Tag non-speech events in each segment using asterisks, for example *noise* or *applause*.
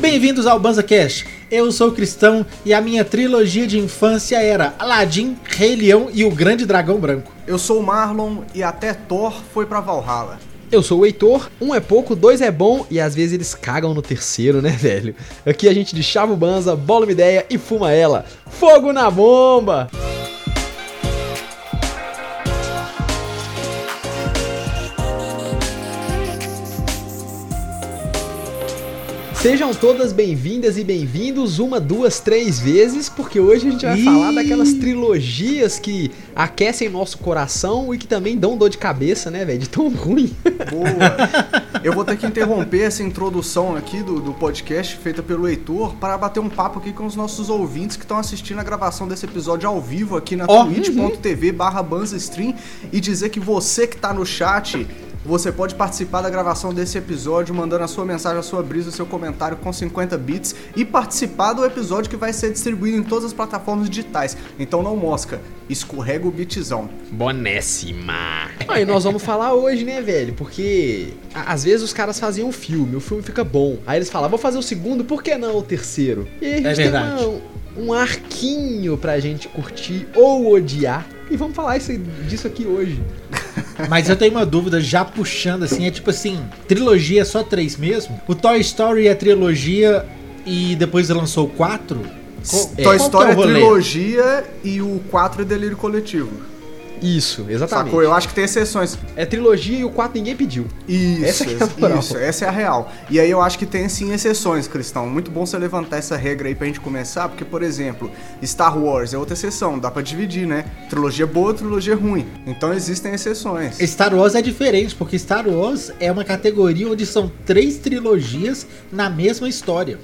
Bem-vindos ao Banza Cash. Eu sou cristão e a minha trilogia de infância era Aladdin, Rei Leão e o Grande Dragão Branco. Eu sou o Marlon e até Thor foi pra Valhalla. Eu sou o Heitor, um é pouco, dois é bom e às vezes eles cagam no terceiro, né, *laughs* velho? Aqui a gente chava o banza, bola uma ideia e fuma ela. Fogo na bomba! Sejam todas bem-vindas e bem-vindos uma, duas, três vezes, porque hoje a gente vai Ih. falar daquelas trilogias que aquecem nosso coração e que também dão dor de cabeça, né, velho? De tão ruim. Boa! *laughs* Eu vou ter que interromper essa introdução aqui do, do podcast feita pelo Heitor para bater um papo aqui com os nossos ouvintes que estão assistindo a gravação desse episódio ao vivo aqui na Ó. twitch.tv barra Stream e dizer que você que tá no chat, você pode participar da gravação desse episódio mandando a sua mensagem, a sua brisa, o seu comentário com 50 bits e participar do episódio que vai ser distribuído em todas as plataformas digitais. Então não mosca, escorrega o bitzão. Bonésima! Aí nós vamos falar hoje, né, velho? Porque às vezes os caras faziam um filme, o filme fica bom. Aí eles falam, vou fazer o segundo, por que não o terceiro? E aí a gente É tem verdade. uma- um arquinho pra gente curtir ou odiar. E vamos falar isso, disso aqui hoje. Mas eu tenho uma dúvida, já puxando assim, é tipo assim, trilogia é só três mesmo? O Toy Story é trilogia e depois lançou quatro? Co- É. Toy qual Story é trilogia e o 4 é delírio coletivo. Isso, exatamente. Sacou? Eu acho que tem exceções. É trilogia e o 4 ninguém pediu. Isso, Essa é a moral. isso, essa é a real. E aí eu acho que tem sim exceções, Cristão. Muito bom você levantar essa regra aí pra gente começar, porque, por exemplo, Star Wars é outra exceção, dá pra dividir, né? Trilogia boa, trilogia ruim. Então existem exceções. Star Wars é diferente, porque Star Wars é uma categoria onde são três trilogias na mesma história.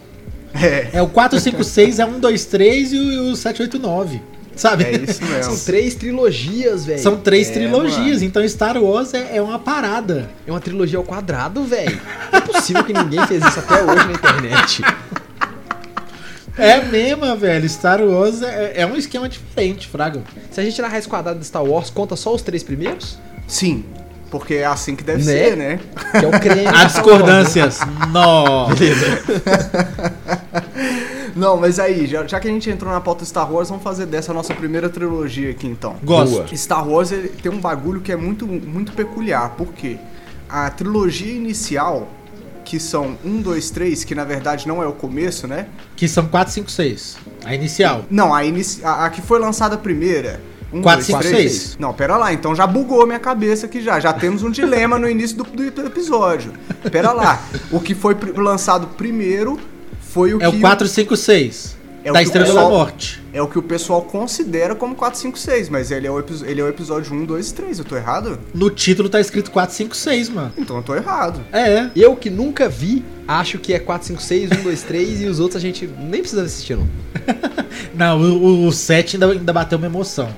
É, É o 4, 5, 6, é 1, 2, 3 e o o 7, 8, 9. Sabe? é isso *laughs* São mesmo. três trilogias, velho. São três É, trilogias, mano. então Star Wars é, é uma parada. É uma trilogia ao quadrado, velho. Não é possível que ninguém fez isso até hoje na internet. É mesmo, velho. Star Wars é, é um esquema diferente, Fraga. Se a gente tirar a raiz quadrada de Star Wars, conta só os três primeiros? Sim, porque é assim que deve Né? ser, né? Que é o creme. *laughs* Há discordâncias. Nó. *laughs* Não, mas aí, já, já que a gente entrou na pauta Star Wars, vamos fazer dessa nossa primeira trilogia aqui então. Gosto. Boa. Star Wars ele tem um bagulho que é muito, muito peculiar, porque a trilogia inicial, que são 1, 2, 3, que na verdade não é o começo, né? Que são 4, 5, 6. A inicial. Não, a, inici- a, a que foi lançada primeira. 1, Quatro, 2, cinco, 3. seis. Não, pera lá, então já bugou minha cabeça aqui já. Já temos um dilema no início do, do episódio. Pera lá. O que foi lançado primeiro foi o É que. o 4, 5, 6. É o da que o Estrela pessoal- da Morte. É o que o pessoal considera como 4, 5, 6, mas ele é o, ele é o episódio 1, 2 e 3. Eu tô errado? No título tá escrito 4, 5, 6, mano. Então eu tô errado. É. Eu que nunca vi, acho que é 4, 5, 6, 1, 2, 3 e os outros a gente nem precisa assistir, não. *laughs* Não, o, o 7 ainda, ainda bateu uma emoção.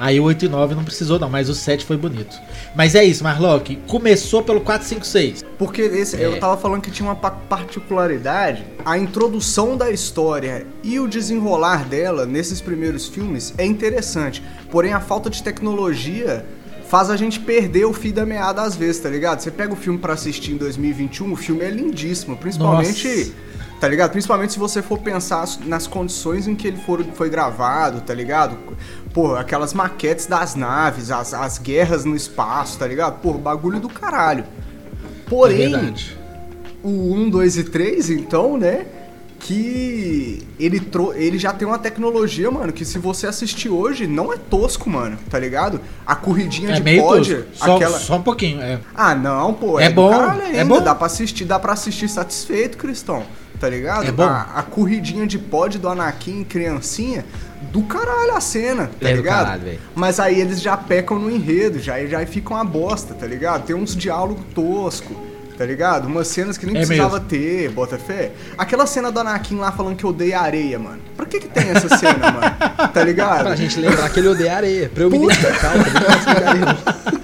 Aí o 8 e 9 não precisou, não, mas o 7 foi bonito. Mas é isso, Marlock. Começou pelo 4, 5, 6. Porque esse, É. eu tava falando que tinha uma pa- particularidade. A introdução da história e o desenrolar dela nesses primeiros filmes é interessante. Porém, a falta de tecnologia faz a gente perder o fio da meada às vezes, tá ligado? Você pega o filme pra assistir em 2021, o filme é lindíssimo. Principalmente. Nossa. Tá ligado? Principalmente se você for pensar nas condições em que ele for, foi gravado, tá ligado? Pô, aquelas maquetes das naves, as, as guerras no espaço, tá ligado? Pô, bagulho do caralho. é Porém, verdade. o 1, 2 e 3, então, né? Que ele, tro ele já tem uma tecnologia, mano, que se você assistir hoje, não é tosco, mano, tá ligado? A corridinha É de meio tosco. Só, aquela. só um pouquinho, é. Ah, não, pô, É do bom, é ainda, bom. Dá pra assistir, dá pra assistir satisfeito, Cristão. Tá ligado? É bom. A, a corridinha de pod do Anakin criancinha, do caralho a cena, tá É do ligado? caralho. Mas aí eles já pecam no enredo, já, já fica uma bosta, tá ligado? Tem uns diálogos tosco, tá ligado? Umas cenas que nem É precisava mesmo. ter, bota fé. Aquela cena do Anakin lá falando que odeia areia, mano. Pra que que tem essa cena, mano? Tá ligado? Pra gente lembrar que ele odeia areia. Pra eu me Puta. identificar, de *laughs* areia, não.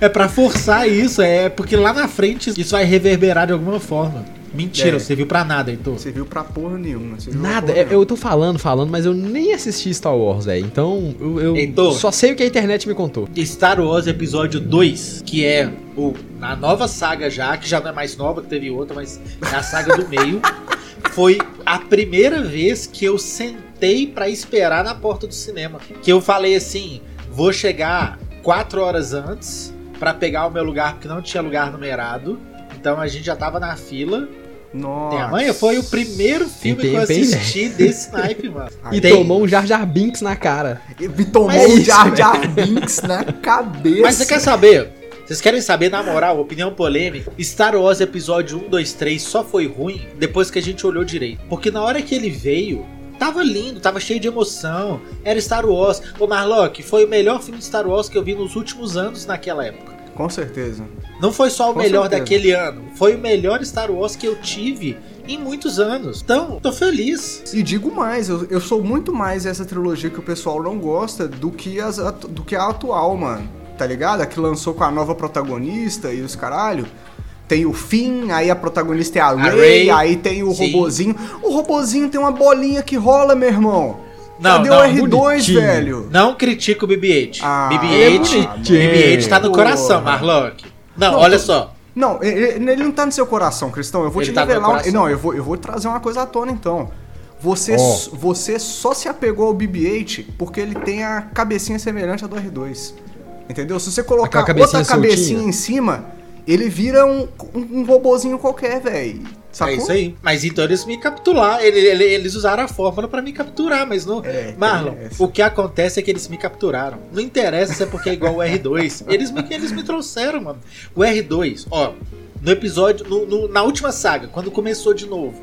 É pra forçar isso, é porque lá na frente isso vai reverberar de alguma forma. Mentira, É. você viu pra nada, Heitor. Você viu pra porra nenhuma. você viu pra Nada, porra eu, nenhuma. eu tô falando, falando, mas eu nem assisti Star Wars, velho. Então eu, eu Heitor. só sei o que a internet me contou. Star Wars Episódio 2, que é o, a nova saga já, que já não é mais nova, que teve outra, mas é a saga do meio. *laughs* Foi a primeira vez que eu sentei pra esperar na porta do cinema. Que eu falei assim: vou chegar quatro horas antes pra pegar o meu lugar, porque não tinha lugar numerado. Então a gente já tava na fila. Nossa. Tem a manha foi o primeiro filme que eu tempo, hein, assisti desse naipe, mano. *laughs* E Tem- tomou um Jar Jar Binks na cara. E tomou Mas isso, Jar Jar Binks na cabeça. Mas você quer saber? Vocês querem saber, na moral, opinião polêmica? Star Wars Episódio 1, 2, 3 só foi ruim depois que a gente olhou direito. Porque na hora que ele veio, tava lindo, tava cheio de emoção. Era Star Wars. Ô Marlock, foi o melhor filme de Star Wars que eu vi nos últimos anos naquela época. Com certeza. Não foi só o Com melhor certeza. daquele ano, foi o melhor Star Wars que eu tive em muitos anos. Então, tô feliz. E digo mais, eu, eu sou muito mais essa trilogia que o pessoal não gosta do que, as, do que a atual, mano. Tá ligado? A que lançou com a nova protagonista e os caralho. Tem o Finn, aí a protagonista é a Rey, aí tem o sim. robozinho. O robozinho tem uma bolinha que rola, meu irmão. Não, Cadê não, o R2, bonitinho. velho? Não critica o BB-8. Ah, BB-8, ele é. BB-8 tá no Porra. coração, Marlock. Não, Não, olha tô- só. Não, ele, ele não tá no seu coração, Cristão. Eu vou Ele te tá revelar. um- não, eu vou, eu vou trazer uma coisa à tona então. Você, Ó. você só se apegou ao BB-8 porque ele tem a cabecinha semelhante à do R2. Entendeu? Se você colocar outra cabecinha soltinha. em cima, ele vira um, um, um robozinho qualquer, velho. Sacou? É isso aí. Mas então eles me capturaram. Ele- ele- Eles usaram a fórmula pra me capturar, mas não. É, Marlon, essa. o que acontece é que eles me capturaram. Não interessa se é porque é igual o R2. *laughs* Eles me, eles me trouxeram, mano. O R2, ó, no episódio, no- no- na última saga, quando começou de novo,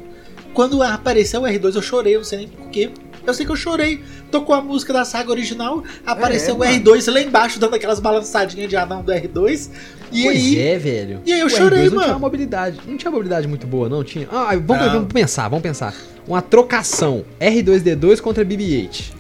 quando apareceu o R2, eu chorei, não sei nem porquê. Eu sei que eu chorei. Tocou a música da saga original, apareceu É, o mano. R2 lá embaixo, dando aquelas balançadinhas de anão do R2. E pois aí. é, velho. E aí eu O chorei, R2 não tinha mano. mobilidade. Não tinha mobilidade muito boa, não tinha. Ah, vamos, Não. vamos pensar, vamos pensar. Uma trocação R2D2 contra BB-8.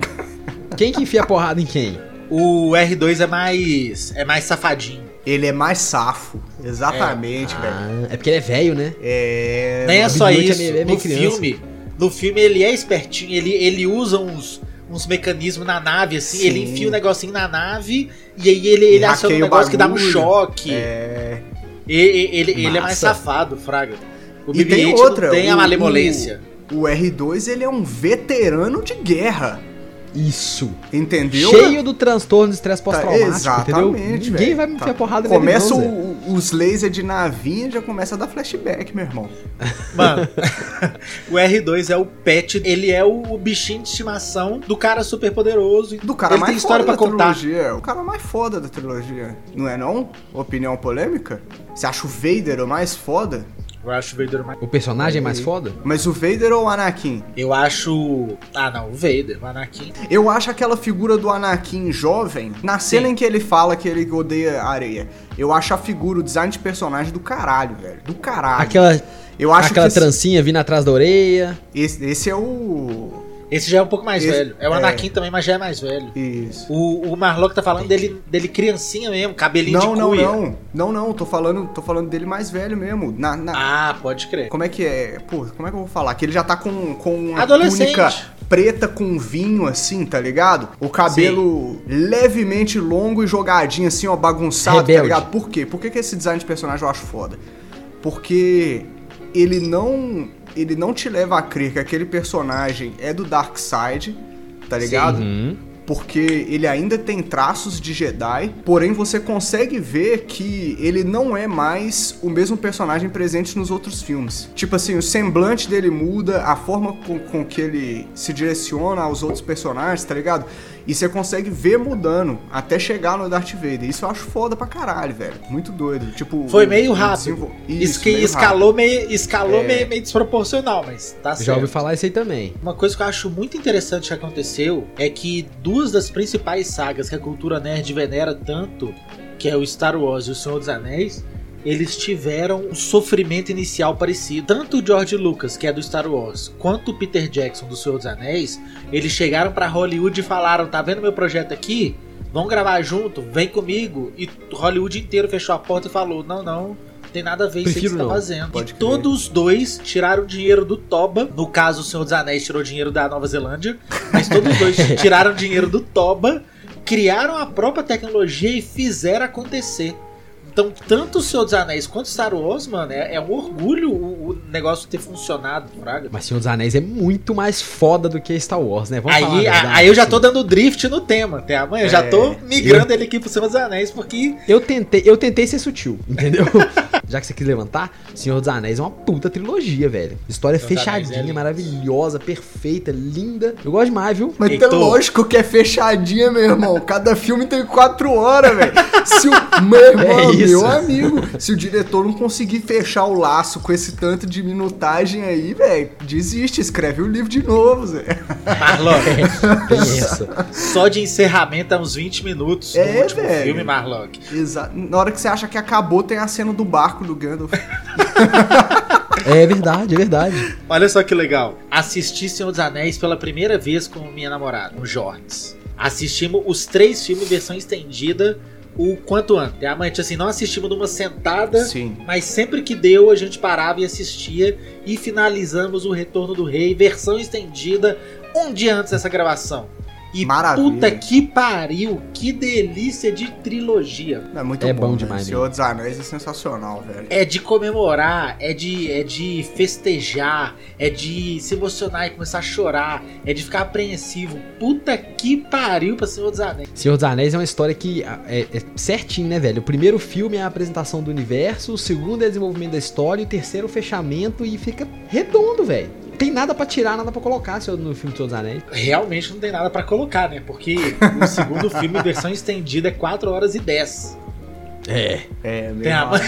Quem que enfia a porrada em quem? O R2 é mais. é mais safadinho. Ele é mais safo. Exatamente, velho. Ah, é porque ele é velho, né? É. Nem é só é isso. meio- é meio no criança. filme, no filme ele é espertinho, ele, ele usa uns, uns mecanismos na nave, assim, Sim. ele enfia um negocinho na nave e aí ele, ele aciona um o negócio que dá um choque. É. E- e- ele, ele é mais safado, Fraga. O E tem BB-8 outra. tem a o- malemolência. O, o R2 ele é um veterano de guerra. Isso. Entendeu? Cheio do transtorno de estresse Tá, pós-traumático, entendeu? exatamente, Ninguém velho. vai me enfiar Tá. porrada nele, Começa não, Zé. o- os lasers de navinha, já começa a dar flashback, meu irmão. *laughs* Mano, o R2 é o pet, ele é o, bichinho de estimação do cara super poderoso. Do cara ele mais tem história foda pra da contar. trilogia. O cara mais foda da trilogia. Não é não? Opinião polêmica? Você acha o Vader o mais foda? Eu acho o Vader mais. O personagem é mais foda? Mas o Vader ou o Anakin? Eu acho. Ah, não, o Vader, o Anakin. Eu acho aquela figura do Anakin jovem, na cena Sim. em que ele fala que ele odeia areia, eu acho a figura, o design de personagem do caralho, velho. Do caralho. Aquela, eu acho aquela que esse- trancinha vindo atrás da orelha. esse, esse é o. Esse já é um pouco mais Esse- velho. É o é. Anakin também, mas já é mais velho. Isso. O, o Marlock tá falando dele, dele criancinha mesmo, cabelinho Não, de não, cuia. não. Não, não, tô falando, tô falando dele mais velho mesmo. Na, na- Ah, pode crer. Como é que é? Pô, como é que eu vou falar? Que ele já tá com, com uma túnica preta com vinho, assim, tá ligado? O cabelo levemente longo e jogadinho, assim, ó, bagunçado, Rebelde. tá ligado? Por quê? Por que, que esse design de personagem eu acho foda? Porque ele não. Ele não te leva a crer que aquele personagem é do Dark Side, tá ligado? Uhum. porque ele ainda tem traços de Jedi, porém você consegue ver que ele não é mais o mesmo personagem presente nos outros filmes. Tipo assim, o semblante dele muda, a forma com, com que ele se direciona aos outros personagens, tá ligado? E você consegue ver mudando até chegar no Darth Vader. Isso eu acho foda pra caralho, velho. Muito doido. Tipo, Foi meio o rápido. Isso Isso, que meio escalou, meio, escalou É. meio, meio desproporcional, mas tá certo. Já ouvi falar isso aí também. Uma coisa que eu acho muito interessante que aconteceu é que duas das principais sagas que a cultura nerd venera tanto, que é o Star Wars e o Senhor dos Anéis, eles tiveram um sofrimento inicial parecido. Tanto o George Lucas, que é do Star Wars, quanto o Peter Jackson do Senhor dos Anéis, eles chegaram pra Hollywood e falaram: "Tá vendo meu projeto aqui? Vamos gravar junto, vem comigo". E Hollywood inteiro fechou a porta e falou: "Não, não, tem nada a ver isso que você tá fazendo. Pode e crer. todos os dois tiraram dinheiro do Toba. No caso, o Senhor dos Anéis tirou dinheiro da Nova Zelândia. Mas todos os dois *laughs* tiraram dinheiro do Toba, criaram a própria tecnologia e fizeram acontecer. Então, tanto o Senhor dos Anéis quanto Star Wars, mano, é, é um orgulho o, o negócio ter funcionado, Fraga. Mas Senhor dos Anéis é muito mais foda do que Star Wars, né? Vamos falar Aí, verdade, a- aí eu já tô assim. dando drift no tema, até amanhã. Eu já É, tô migrando ele aqui pro Senhor dos Anéis, porque Eu tentei, eu tentei ser sutil, entendeu? *laughs* Já que você quis levantar, Senhor dos Anéis é uma puta trilogia, velho. História Senhor é fechadinha, lindo. maravilhosa, perfeita, linda. Eu gosto demais, viu? Mas Heitor. é lógico que é fechadinha, meu irmão. Cada filme tem quatro horas, velho. Se o meu *laughs* irmão, É meu amigo, se o diretor não conseguir fechar o laço com esse tanto de minutagem aí, velho, desiste, escreve o livro de novo, Zé. Marlon, *laughs* essa. só de encerramento é uns 20 minutos É, do último velho. filme, Marlock. Exato. Na hora que você acha que acabou, tem a cena do barco do Gandalf. *laughs* É verdade, é verdade. Olha só que legal. Assisti Senhor dos Anéis pela primeira vez com minha namorada, o Jorts. Assistimos os três filmes versão estendida o quanto antes. A mãe, assim, não assistimos numa sentada, Sim. mas sempre que deu a gente parava e assistia e finalizamos o Retorno do Rei, versão estendida, um dia antes dessa gravação. E Maravilha. puta que pariu, que delícia de trilogia. É muito É bom, bom né? demais Senhor dos Anéis é sensacional, velho. É de comemorar, é de, é de festejar, é de se emocionar e começar a chorar, é de ficar apreensivo. Puta que pariu pra Senhor dos Anéis. Senhor dos Anéis é uma história que ah, é, é certinho, né, velho? O primeiro filme é a apresentação do universo, o segundo é o desenvolvimento da história, e o terceiro é o fechamento e fica redondo, velho. Tem nada pra tirar, nada pra colocar senhor, no filme do Senhor dos Anéis. Realmente não tem nada pra colocar, né? Porque o segundo filme, versão estendida, é 4 horas e 10. É. É, meu Tem a- amigo.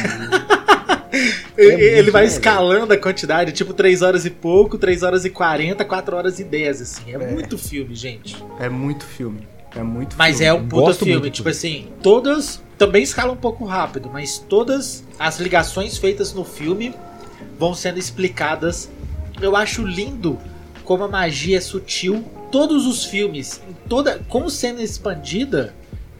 *laughs* Ele, vai escalando a quantidade, tipo 3 horas e pouco, 3 horas e 40, 4 horas e 10, assim. É, É. muito filme, gente. É muito filme. É muito Mas filme. é um puta Gosto filme, muito, tipo assim, todas também escala um pouco rápido, mas todas as ligações feitas no filme vão sendo explicadas. Eu acho lindo como a magia é sutil. Todos os filmes, em toda, com cena expandida,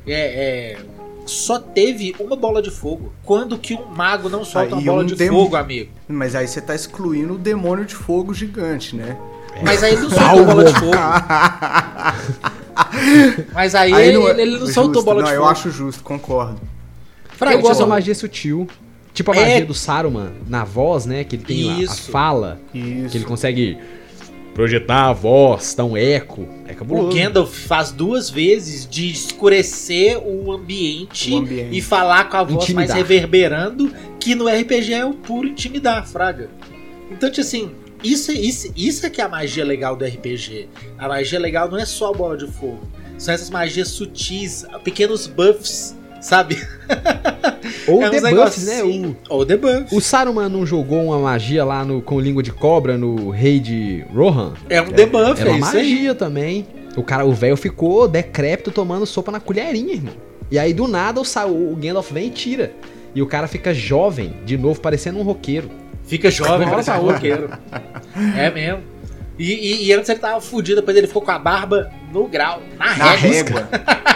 é, é, só teve uma bola de fogo. Quando que um mago não solta Aí uma bola um de demo- fogo, amigo? Mas aí você tá excluindo o demônio de fogo gigante, né? Mas aí ele não soltou bola de fogo. *laughs* Mas aí, Aí ele, é- ele não justo, soltou bola não, de eu fogo. acho justo, concordo. Fraga, eu gosto da eu- magia sutil. Tipo a É. magia do Saruman na voz, né? Que ele tem a- a, Isso. fala, Isso. que ele consegue projetar a voz, dar um eco. É O cabuloso. Gandalf faz duas vezes de escurecer o ambiente, O ambiente. e falar com a voz Intimidar. mais reverberando, que no RPG é o puro intimidar, Fraga. Então, tipo assim, isso, isso, isso é que é a magia legal do RPG. A magia legal não é só a bola de fogo. São essas magias sutis, pequenos buffs, sabe? *laughs* Ou é debuffs, né? negocinho. O, Ou debuff. o Saruman não jogou uma magia lá no, com língua de cobra no rei de Rohan? É um debuff, Era é uma isso aí. magia também. O cara, o velho ficou decrépito tomando sopa na colherinha, irmão. E aí do nada o, Sa- o Gandalf vem e tira. E o cara fica jovem, de novo, parecendo um roqueiro. Fica jovem, Uma hora parece um roqueiro. É mesmo. E, e, e antes ele tava fudido, depois ele ficou com a barba no grau, na, Na régua. régua.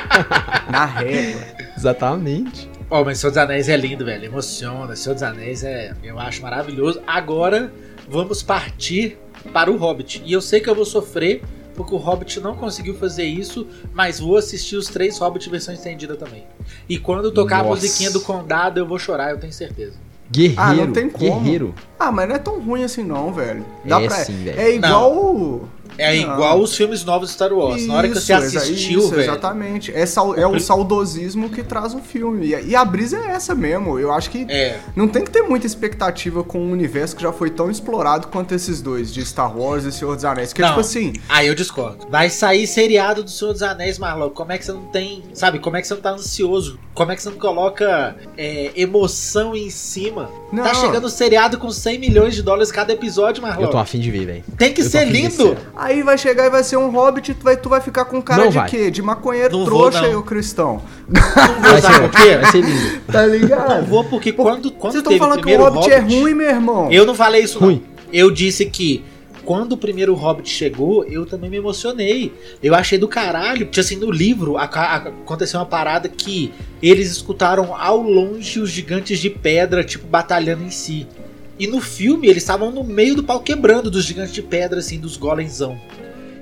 *laughs* Na régua. Exatamente. Ó, mas Senhor dos Anéis é lindo, velho. Emociona. Senhor dos Anéis é, eu acho maravilhoso. Agora vamos partir para o Hobbit. E eu sei que eu vou sofrer, porque o Hobbit não conseguiu fazer isso, mas vou assistir os três Hobbit versão estendida também. E quando tocar Nossa. a musiquinha do Condado, eu vou chorar, eu tenho certeza. Guerreiro. Ah, não tem como. Guerreiro. Ah, mas não é tão ruim assim não, velho. Dá É pra... sim, velho. É igual... o- É Não. igual os filmes novos de Star Wars. Na hora que você Isso, exa- assistiu, isso, velho. Exatamente. É, sal- é o saudosismo que traz o filme. E a, e a brisa é essa mesmo. Eu acho que É. não tem que ter muita expectativa com um universo que já foi tão explorado quanto esses dois, de Star Wars e Senhor dos Anéis. Que, Não. tipo assim, Aí eu discordo. Vai sair seriado do Senhor dos Anéis, Marlon. Como é que você não tem. Sabe, como é que você não tá ansioso? Como é que você não coloca é, emoção em cima? Não. Tá chegando o seriado com 100 milhões de dólares cada episódio, Marlon. Eu tô afim de ver, velho. Tem que eu ser lindo. Aí vai chegar e vai ser um hobbit, tu vai, tu vai ficar com cara Não de vai. quê? De maconheiro Não trouxa não. e o cristão. Não vou Vai sabe ser, por quê? vai ser lindo. *laughs* Tá Não ligado? vou porque quando, quando Vocês estão falando que o primeiro hobbit, é ruim, meu irmão. Eu não falei isso, Ruim. não. Eu disse que quando o primeiro Hobbit chegou, eu também me emocionei. Eu achei do caralho, porque assim, no livro a, a, aconteceu uma parada que eles escutaram ao longe os gigantes de pedra, tipo, batalhando em si. E no filme eles estavam no meio do pau quebrando dos gigantes de pedra, assim, dos golemzão.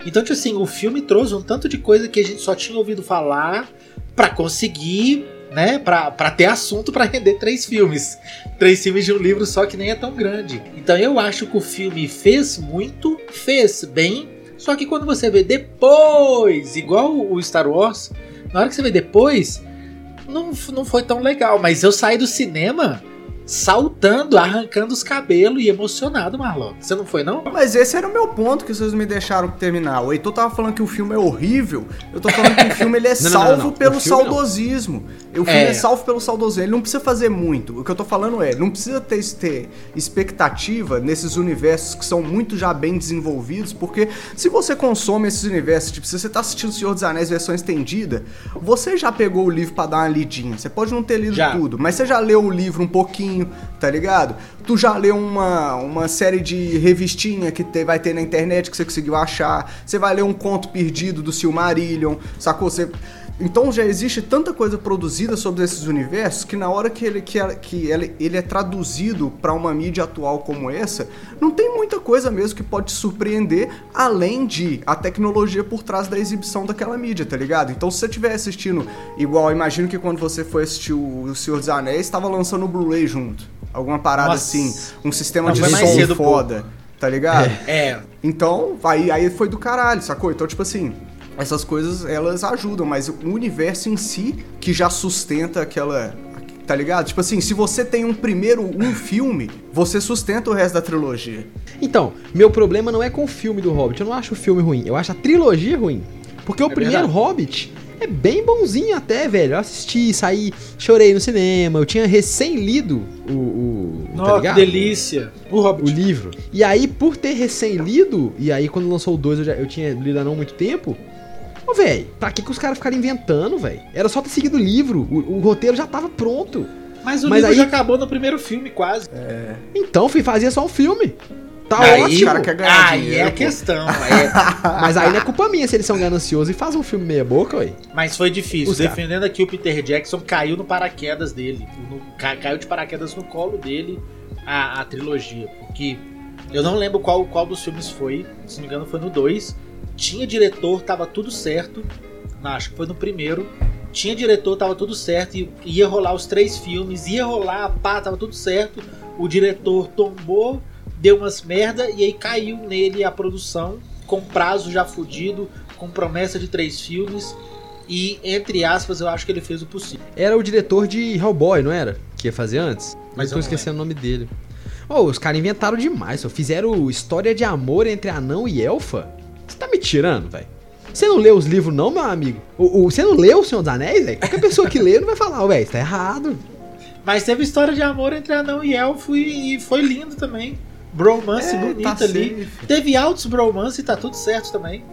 Então, tipo assim, o filme trouxe um tanto de coisa que a gente só tinha ouvido falar para conseguir né, pra, pra ter assunto para render três filmes. Três filmes de um livro só que nem é tão grande. Então eu acho que o filme fez muito, fez bem, só que quando você vê depois, igual o Star Wars, na hora que você vê depois, não, não foi tão legal. Mas eu saí do cinema saltando, arrancando os cabelos e emocionado, Marlon. Você não foi, não? Mas esse era o meu ponto que vocês me deixaram terminar. O Heitor tava falando que o filme é horrível. Eu tô falando que o filme ele é *laughs* não, salvo não, não, pelo saudosismo. O filme é. é. salvo pelo saudosismo. Ele não precisa fazer muito. O que eu tô falando é, não precisa ter, ter expectativa nesses universos que são muito já bem desenvolvidos, porque se você consome esses universos, tipo, se você tá assistindo O Senhor dos Anéis versão estendida, você já pegou o livro para dar uma lidinha. Você pode não ter lido já. tudo, mas você já leu o livro um pouquinho tá ligado? Tu já leu uma, uma série de revistinha que te, vai ter na internet que você conseguiu achar. Você vai ler um conto perdido do Silmarillion, sacou? Você... Então já existe tanta coisa produzida sobre esses universos que na hora que ele, que, que ele, ele é traduzido para uma mídia atual como essa, não tem muita coisa mesmo que pode te surpreender, além de a tecnologia por trás da exibição daquela mídia, tá ligado? Então se você estiver assistindo, igual, imagino que quando você foi assistir o Senhor dos Anéis, estava lançando o Blu-ray junto. Alguma parada Nossa. assim, um sistema de som foda, pô. tá ligado? É. Então, aí, aí foi do caralho, sacou? Então, tipo assim, essas coisas elas ajudam, mas o universo em si que já sustenta aquela. Tá ligado? Tipo assim, se você tem um primeiro um filme, você sustenta o resto da trilogia. Então, meu problema não é com o filme do Hobbit. Eu não acho o filme ruim. Eu acho a trilogia ruim. Porque o é primeiro verdade. Hobbit é bem bonzinho até, velho. Eu assisti, saí, chorei no cinema. Eu tinha recém lido o. o Nossa, tá que delícia! O, o, livro. E aí, por ter recém lido, e aí quando lançou o 2 eu, já, eu tinha lido há não muito tempo. Ô, velho, pra que, que os caras ficaram inventando, velho? Era só ter seguido o livro. O, o roteiro já tava pronto. Mas o Mas livro aí... já acabou no primeiro filme, quase. É. Então, fui fazer só um filme. Tá aí, ótimo. cara quer ganhar aí dinheiro, é a questão. *laughs* É... Mas aí não é culpa minha se eles são gananciosos e fazem um filme meia boca, ué. Mas foi difícil. Os Defendendo cara. aqui o Peter Jackson caiu no paraquedas dele. No, caiu de paraquedas no colo dele a, a, trilogia. Porque eu não lembro qual, qual dos filmes foi. Se não me engano, foi no 2. Tinha diretor, tava tudo certo. Não, acho que foi no primeiro. Tinha diretor, tava tudo certo. E ia rolar os três filmes, ia rolar, pá, tava tudo certo. O diretor tombou deu umas merda e aí caiu nele a produção com prazo já fudido, com promessa de três filmes. E, entre aspas, eu acho que ele fez o possível. Era o diretor de Hellboy, não era? Que ia fazer antes? Mas eu tô esquecendo o nome dele. Oh, os caras inventaram demais, só fizeram história de amor entre anão e elfa. Você tá me tirando, velho? Você não leu os livros, não, meu amigo? O, o, você não leu O Senhor dos Anéis, velho? Qualquer pessoa que lê não vai falar, velho, isso tá errado. Mas teve história de amor entre anão e elfo e, e foi lindo também bromance é, bonita tá ali. Safe. Teve altos bromance e tá tudo certo também.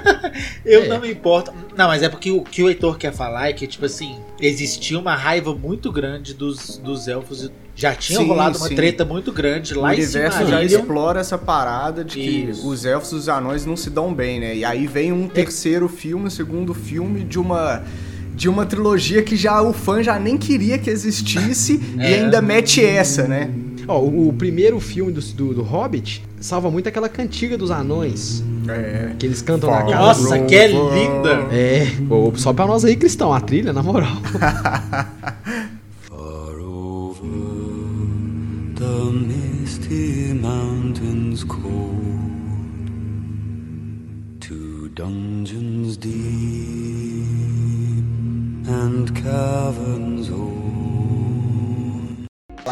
*laughs* eu é. não me importo. Não, mas é porque o que o Heitor quer falar é que, tipo assim, existia uma raiva muito grande dos, dos elfos. Já tinha sim, rolado uma sim. treta muito grande lá o em cima. O universo já explora essa parada de Isso. que os elfos e os anões não se dão bem, né? E aí vem um terceiro filme, um segundo filme de uma de uma trilogia que já o fã já nem queria que existisse é. e ainda mete essa, né? Ó, o, o, primeiro filme do, do, do, Hobbit salva muito aquela cantiga dos anões. É. Que eles cantam na casa. Nossa, que é linda! É, só pra nós aí, cristão, a trilha, na moral. *laughs* Far over the misty mountains cold To dungeons deep and caverns old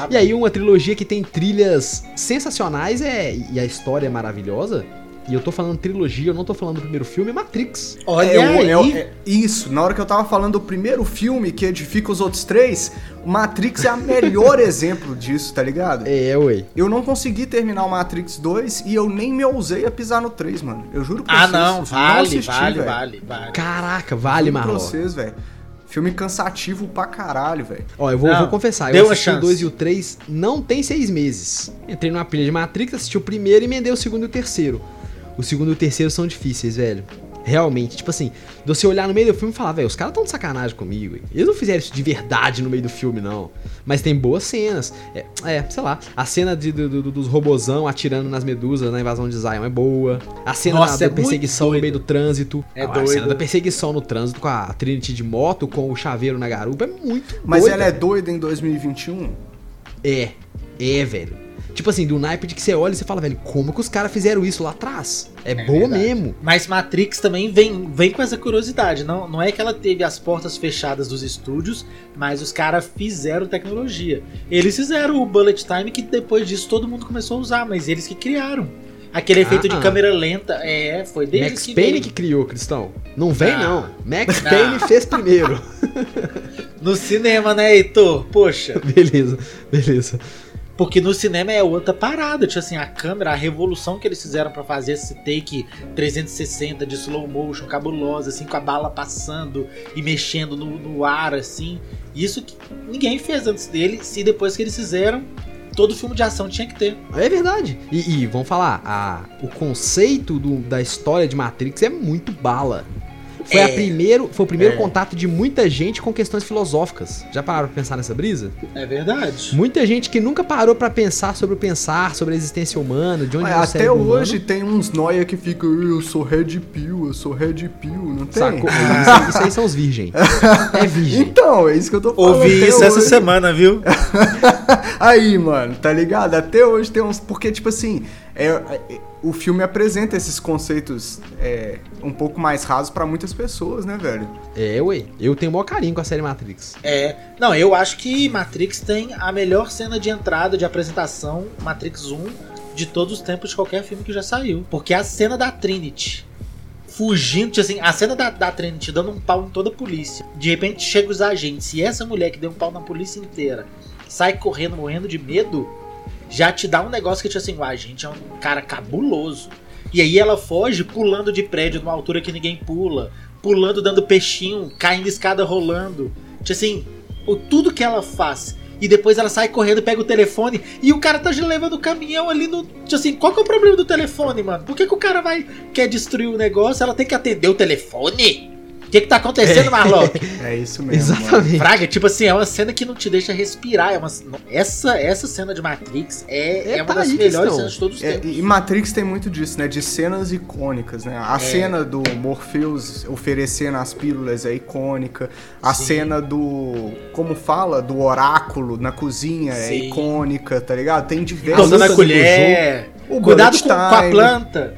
e aí uma trilogia que tem trilhas sensacionais é, e a história é maravilhosa. E eu tô falando trilogia, eu não tô falando do primeiro filme, é Matrix. Olha é, aí. É, é, isso, na hora que eu tava falando do primeiro filme que edifica os outros três, Matrix é o melhor *laughs* exemplo disso, tá ligado? É, ué. Eu não consegui terminar o Matrix 2 e eu nem me ousei a pisar no 3, mano. Eu juro pra ah, vocês. Ah, não, vale, não assisti, vale, vale, vale. Caraca, vale, mano. pra vocês, velho. Filme cansativo pra caralho, velho. Ó, eu vou, Não, vou confessar, deu eu assisti o chance. 2 e o 3 não tem seis meses. Entrei numa pilha de Matrix, assisti o primeiro e emendei o segundo e o terceiro. O segundo e o terceiro são difíceis, velho. Realmente, tipo assim, você olhar no meio do filme e falar, velho, os caras tão de sacanagem comigo. hein? Eles não fizeram isso de verdade no meio do filme, não. Mas tem boas cenas. É, é, sei lá, a cena de, do- do- dos robozão atirando nas medusas na invasão de Zion é boa. A cena Nossa, da, é da perseguição no meio do trânsito. É a, doido. cena da perseguição no trânsito com a Trinity de moto, com o chaveiro na garupa, é muito Mas doida. ela é doida em 2021? É, é, velho. Tipo assim, do naipe de que você olha e você fala, velho, como que os caras fizeram isso lá atrás? É, boa verdade. mesmo. Mas Matrix também vem, vem com essa curiosidade. Não, não é que ela teve as portas fechadas dos estúdios, mas os caras fizeram tecnologia. Eles fizeram o Bullet Time que depois disso todo mundo começou a usar, mas eles que criaram. Aquele efeito Ah. de câmera lenta, é, foi deles Max que Payne veio. que criou, Cristão. Não vem, Ah. não. Max Ah. Payne fez primeiro. *laughs* No cinema, né, Heitor? Poxa. *laughs* beleza, beleza. Porque no cinema é outra parada, tipo assim, a câmera, a revolução que eles fizeram pra fazer esse take 360 de slow motion, cabulosa, assim, com a bala passando e mexendo no, no ar, assim. Isso que ninguém fez antes deles, e depois que eles fizeram, todo filme de ação tinha que ter. É verdade. E, e, vamos falar, a, o conceito do- da história de Matrix é muito bala. Foi, É. a primeiro, foi o primeiro É. contato de muita gente com questões filosóficas. Já pararam pra pensar nessa brisa? É verdade. Muita gente que nunca parou pra pensar sobre o pensar, sobre a existência humana, de onde Ué, vem o até cérebro humano. hoje tem uns noia que ficam, eu sou Red Pill, eu sou Red Pill, não tem? Sacou? *laughs* Isso, aí- isso aí são os virgens. É virgem. Então, é isso que eu tô falando. Ouvi até isso essa hoje. semana, viu? *laughs* Aí, mano, tá ligado? Até hoje tem uns. Porque, tipo assim, é, é- o filme apresenta esses conceitos é, um pouco mais rasos pra muitas pessoas, né, velho? É, ué. Eu tenho o maior carinho com a série Matrix. É. Não, eu acho que Matrix tem a melhor cena de entrada, de apresentação, Matrix 1, de todos os tempos de qualquer filme que já saiu. Porque a cena da Trinity fugindo, tipo assim, a cena da, da Trinity dando um pau em toda a polícia. De repente chega os agentes e essa mulher que deu um pau na polícia inteira sai correndo, morrendo de medo, já te dá um negócio que, tipo assim, o agente é um cara cabuloso. E aí ela foge pulando de prédio numa altura que ninguém pula, pulando, dando peixinho, caindo escada rolando. Tipo assim, o, tudo que ela faz. E depois ela sai correndo, pega o telefone e o cara tá levando o caminhão ali no. Tipo assim, qual que é o problema do telefone, mano? Por que, que o cara vai. quer destruir o negócio? Ela tem que atender o telefone? O que, que tá acontecendo, Marlock? *laughs* É isso mesmo. mano. Exatamente. Fraga, tipo assim, é uma cena que não te deixa respirar. É uma, essa, essa cena de Matrix é, É, é, uma tá das melhores questão. cenas de todos os É, tempos. e Matrix tem muito disso, né? De cenas icônicas, né? A cena do Morpheus oferecendo as pílulas é icônica. A Sim. cena do. Como fala? Do oráculo na cozinha é Sim. icônica, tá ligado? Tem diversas. dando a luta do colher. O Cuidado com, com a planta.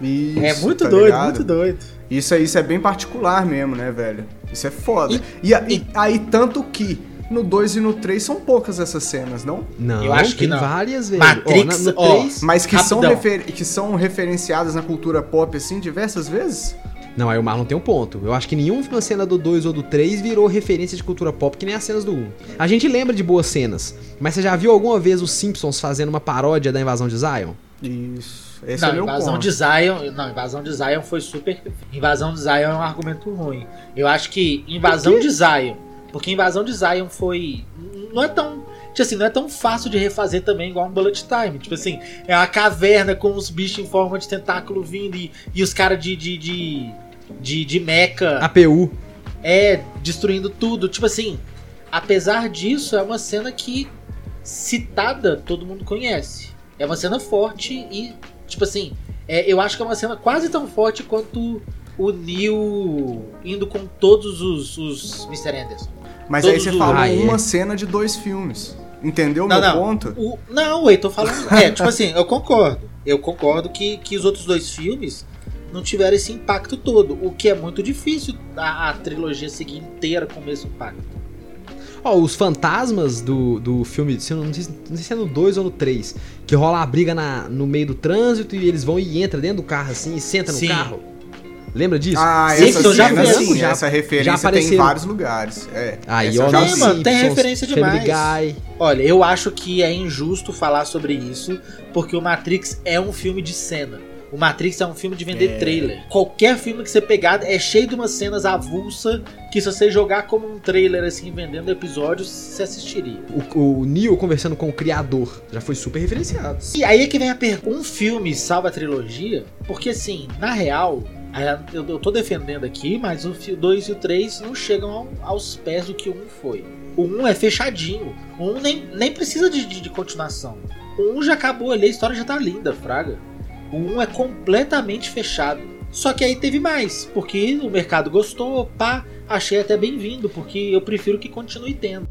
Isso, é muito tá doido, ligado? muito doido. Isso, é- isso é bem particular mesmo, né, velho? Isso é foda. E, a- e aí, tanto que no 2 e no 3 são poucas essas cenas, não? Não, Eu acho que não. várias vezes. Matrix, ó, na- no ó, 3, Mas que são, refer- que são referenciadas na cultura pop, assim, diversas vezes? Não, aí o Marlon tem um ponto. Eu acho que nenhuma cena do 2 ou do 3 virou referência de cultura pop que nem as cenas do 1. A gente lembra de boas cenas, mas você já viu alguma vez os Simpsons fazendo uma paródia da invasão de Zion? Isso. Esse não, é o meu invasão ponto. de Zion. Não, invasão de Zion foi super. Invasão de Zion é um argumento ruim. Eu acho que invasão de Zion. Porque invasão de Zion foi. Não é tão. Tipo assim, não é tão fácil de refazer também igual um Bullet Time. Tipo assim, é uma caverna com os bichos em forma de tentáculo vindo e, e os caras de, de, de, de, de mecha APU. é destruindo tudo. Tipo assim, apesar disso, é uma cena que citada todo mundo conhece. É uma cena forte e, tipo assim, é, eu acho que é uma cena quase tão forte quanto o Neo indo com todos os, os Mr. Anderson. Mas todos aí você os- falou Ah, é. uma cena de dois filmes. Entendeu Não, meu não. ponto? O, não, eu tô falando. É, tipo assim, eu concordo. Eu concordo que, que os outros dois filmes não tiveram esse impacto todo. O que é muito difícil a, a trilogia seguir inteira com o mesmo impacto. Ó, os fantasmas do, do filme, se não, sei, se- não sei se é no 2 ou no 3, que rola a briga na, no meio do trânsito e eles vão e entram dentro do carro assim e sentam no Sim. carro. Lembra disso? Ah, essa então já sim, já- essa já referência tem em vários lugares. É. Aí, essa ó, já mano, tem referência demais. Guy. Olha, eu acho que é injusto falar sobre isso, porque o Matrix é um filme de cena. O Matrix é um filme de vender É. trailer. Qualquer filme que você pegar é cheio de umas cenas avulsa que se você jogar como um trailer assim, vendendo episódios, você assistiria. O, o Neo conversando com o criador já foi super referenciado. E aí é que vem a pergunta: um filme salva a trilogia? Porque assim, na real, eu, eu tô defendendo aqui, mas o 2 e o 3 não chegam ao- aos pés do que o 1 foi. O 1 é fechadinho. O 1 nem, nem precisa de, de- de continuação. O 1 já acabou ali, a história já tá linda, Fraga. O 1 é completamente fechado. Só que aí teve mais, porque o mercado gostou, pá, achei até bem-vindo, porque eu prefiro que continue tendo.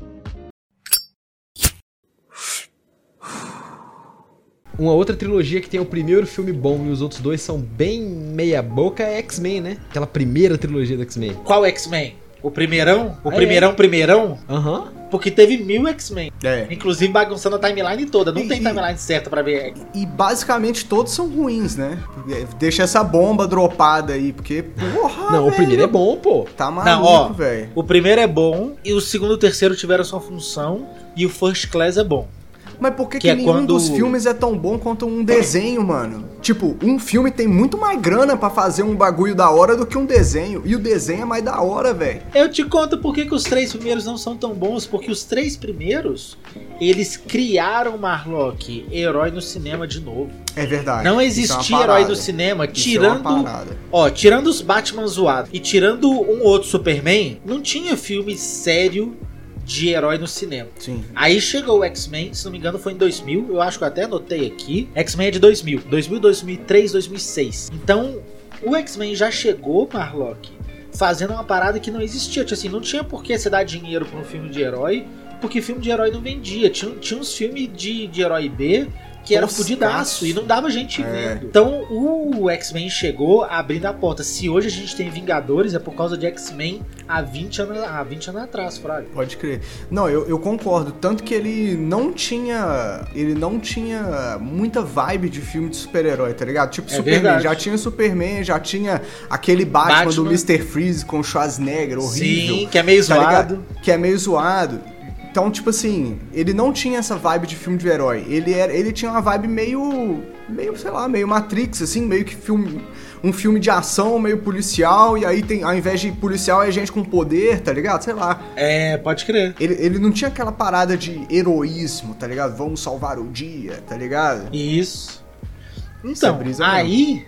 Uma outra trilogia que tem o primeiro filme bom e os outros dois são bem meia boca é X-Men, né? Aquela primeira trilogia do X-Men. Qual X-Men? O primeirão? O Ah, é? primeirão, primeirão? Aham. Porque teve mil X-Men. É. Inclusive bagunçando a timeline toda. Não E- tem e- timeline certa pra ver. E basicamente todos são ruins, né? Deixa essa bomba dropada aí, porque, porra, Não, o velho, primeiro é bom, pô. Tá maluco, velho. O primeiro é bom, e o segundo e o terceiro tiveram sua função, e o First Class é bom. Mas por que, Que que, é nenhum quando- dos filmes é tão bom quanto um desenho, mano? Tipo, um filme tem muito mais grana pra fazer um bagulho da hora do que um desenho. E o desenho é mais da hora, velho. Eu te conto por que, que os três primeiros não são tão bons, porque os três primeiros, eles criaram Marlock, herói no cinema de novo. É verdade. Não é existia herói parada. no cinema, Isso é tirando parada. Ó, tirando os Batman zoados e tirando um outro Superman, não tinha filme sério de herói no cinema. Sim. Aí chegou o X-Men, se não me engano foi em 2000, eu acho que eu até anotei aqui. X-Men é de 2000, 2000, 2003, 2006. Então, o X-Men já chegou, Marlock, fazendo uma parada que não existia. Tipo assim, não tinha por que você dar dinheiro pra um filme de herói, porque filme de herói não vendia. Tinha, tinha uns filmes de, de herói B que era Toscaço. fudidaço e não dava gente É. vendo. Então o X-Men chegou abrindo a porta. Se hoje a gente tem Vingadores, é por causa de X-Men há 20 anos, há 20 anos atrás, Fraga. Pode crer. Não, eu, eu concordo. Tanto que ele não tinha. Ele não tinha muita vibe de filme de super-herói, tá ligado? Tipo É Superman. verdade. Já tinha Superman, já tinha aquele Batman, do Batman. Mr. Freeze com o Schwarzenegger, horrível. Sim, que é meio tá zoado. ligado? Que é meio zoado. Então, tipo assim, ele não tinha essa vibe de filme de herói. Ele, era, ele tinha uma vibe meio. meio, sei lá, meio Matrix, assim, meio que filme. Um filme de ação, meio policial, e aí tem, ao invés de policial, é gente com poder, tá ligado? Sei lá. É, pode crer. Ele, ele não tinha aquela parada de heroísmo, tá ligado? Vamos salvar o dia, tá ligado? Isso. É Então, aí,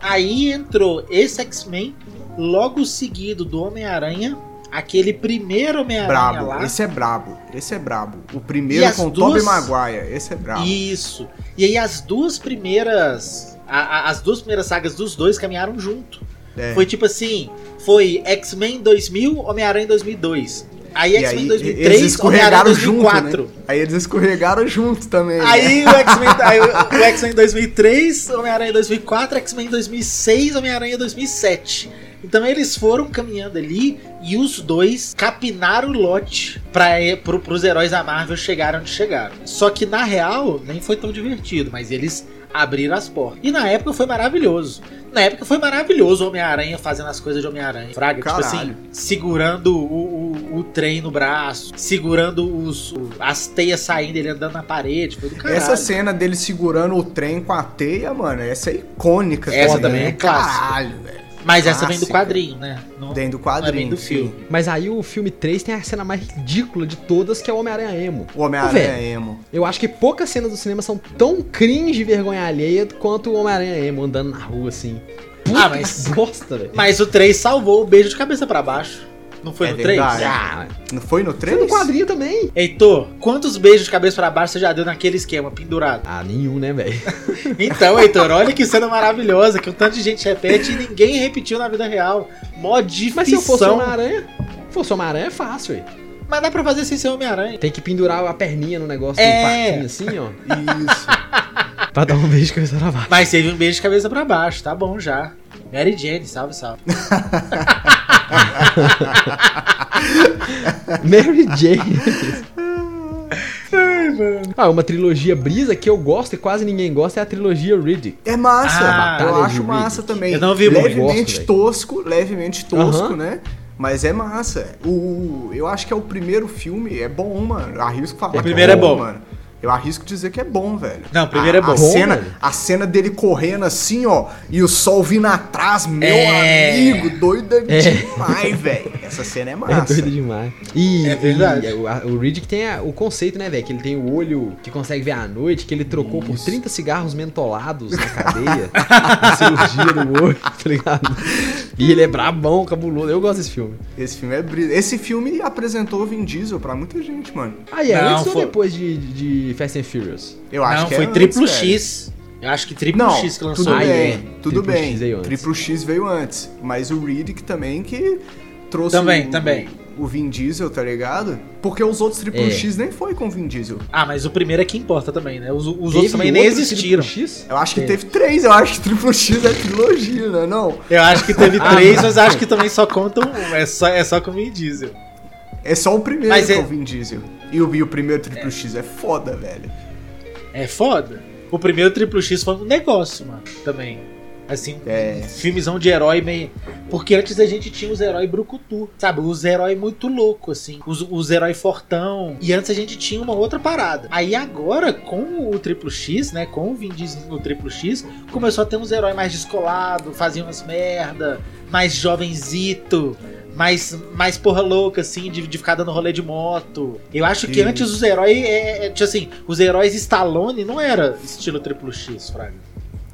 aí entrou esse X-Men, logo seguido do Homem-Aranha, aquele primeiro Homem-Aranha Brabo. lá. Esse é brabo. Esse é brabo. O primeiro com duas- Tobey Maguire. Esse é brabo. Isso. E aí as duas primeiras. a- a- as duas primeiras sagas dos dois caminharam junto. É. Foi tipo assim: foi X-Men 2000, Homem-Aranha 2002. Aí X-Men aí, 2003, eles escorregaram junto, 2004. né? Aí eles escorregaram junto também. né? Aí o *laughs* X-Men 2003, Homem-Aranha 2004, X-Men 2006, Homem-Aranha 2007. Então eles foram caminhando ali e os dois capinaram o lote para pro, pros heróis da Marvel chegarem onde chegaram. Só que na real nem foi tão divertido, mas eles abriram as portas. E na época foi maravilhoso. Na época foi maravilhoso o Homem-Aranha fazendo as coisas de Homem-Aranha. Fraga, tipo assim, Caralho. segurando o, o, o trem no braço, segurando os, o- as teias saindo, ele andando na parede. Caralho. Essa cena dele segurando o trem com a teia, mano, essa é icônica. Essa também né? é clássica. Caralho, velho. Mas essa vem do quadrinho, né? Não, Dentro do é quadrinho. bem do sim. filme. Mas aí o filme 3 tem a cena mais ridícula de todas, que é o Homem-Aranha Emo. O Homem-Aranha emo. Eu acho que poucas cenas do cinema são tão cringe e vergonha alheia quanto o Homem-Aranha Emo andando na rua assim. Puta Ah, mas- *laughs* bosta, velho. Mas o 3 salvou o beijo de cabeça pra baixo. Não foi É no 3? verdade. Ah, Não foi no foi 3? no quadrinho também. Heitor, quantos beijos de cabeça pra baixo você já deu naquele esquema pendurado? Ah, nenhum, né, velho? *laughs* Então, Heitor, olha que cena maravilhosa, que um tanto de gente repete e ninguém repetiu na vida real. Mó difícil. Mas se eu fosse o Homem-Aranha, se fosse o Homem-Aranha é fácil, velho. Mas dá pra fazer sem ser Homem-Aranha. Tem que pendurar a perninha no negócio É. do parquinho assim, ó. Isso. *laughs* Pra dar um beijo com essa baixo. Mas teve um beijo de cabeça pra baixo, tá bom já. Mary Jane, salve, salve. *laughs* *laughs* Mary Jane. Ah, uma trilogia brisa que eu gosto e quase ninguém gosta é a trilogia Riddick. É massa. Ah, eu acho massa também. Eu não vi muito. Levemente Gosto, tosco, levemente tosco, Aham. né? Mas é massa. O, eu acho que é o primeiro filme, é bom, mano. Arrisco falar. O que primeiro é bom. mano. Eu arrisco dizer que é bom, velho. Não, primeiro a, é bom. A cena, velho. a cena dele correndo assim, ó, e o sol vindo atrás, meu É. amigo, doida É. demais, velho. Essa cena é É massa. doido demais. E, É verdade. e o, a- o Riddick tem a- o conceito, né, velho? Que ele tem o olho que consegue ver à noite, que ele trocou por 30 cigarros mentolados na cadeia. *laughs* na cirurgia do olho, tá ligado? E ele é brabão, cabuloso. Eu gosto desse filme. Esse filme é brisa. Esse filme apresentou o Vin Diesel pra muita gente, mano. Ah, e é Não, antes ou foi- depois de, de Fast and Furious? Eu acho não, que é foi antes, triplo velho. X. Eu acho que triplo Não, X que lançou. tudo Ah, bem, é. tudo Triplo bem. X veio antes. Triplo X veio antes. Mas o Riddick também que trouxe Também, o, também. o Vin Diesel, tá ligado? Porque os outros Triplo É. X nem foi com o Vin Diesel. Ah, mas o primeiro é que importa também, né? Os, os Teve outros também nem outro existiram. Triplo X? Eu acho que É. teve três, eu acho que Triplo X é trilogia, né? Não. Eu acho que teve Ah, três, mas- mas acho que também só contam um. É só, é só com o Vin Diesel. É só o primeiro Mas que é é- o Vin Diesel. E o, e o primeiro Triplo X é foda, velho. É foda. O primeiro triplo X foi um negócio, mano. Também. Assim, É. um filmezão de herói meio. Porque antes a gente tinha os heróis brucutu, sabe? Os heróis muito louco, assim. Os, os heróis fortão. E antes a gente tinha uma outra parada. Aí agora, com o triplo X, né? Com o Vin Diesel no triplo X, começou a ter uns heróis mais descolados, faziam umas merda, mais jovenzito. Mais, mais porra louca, assim, de, de ficar dando rolê de moto. Eu acho que Isso. antes os heróis. É, é, tipo assim, os heróis Stallone não era estilo triplo X, Fraga.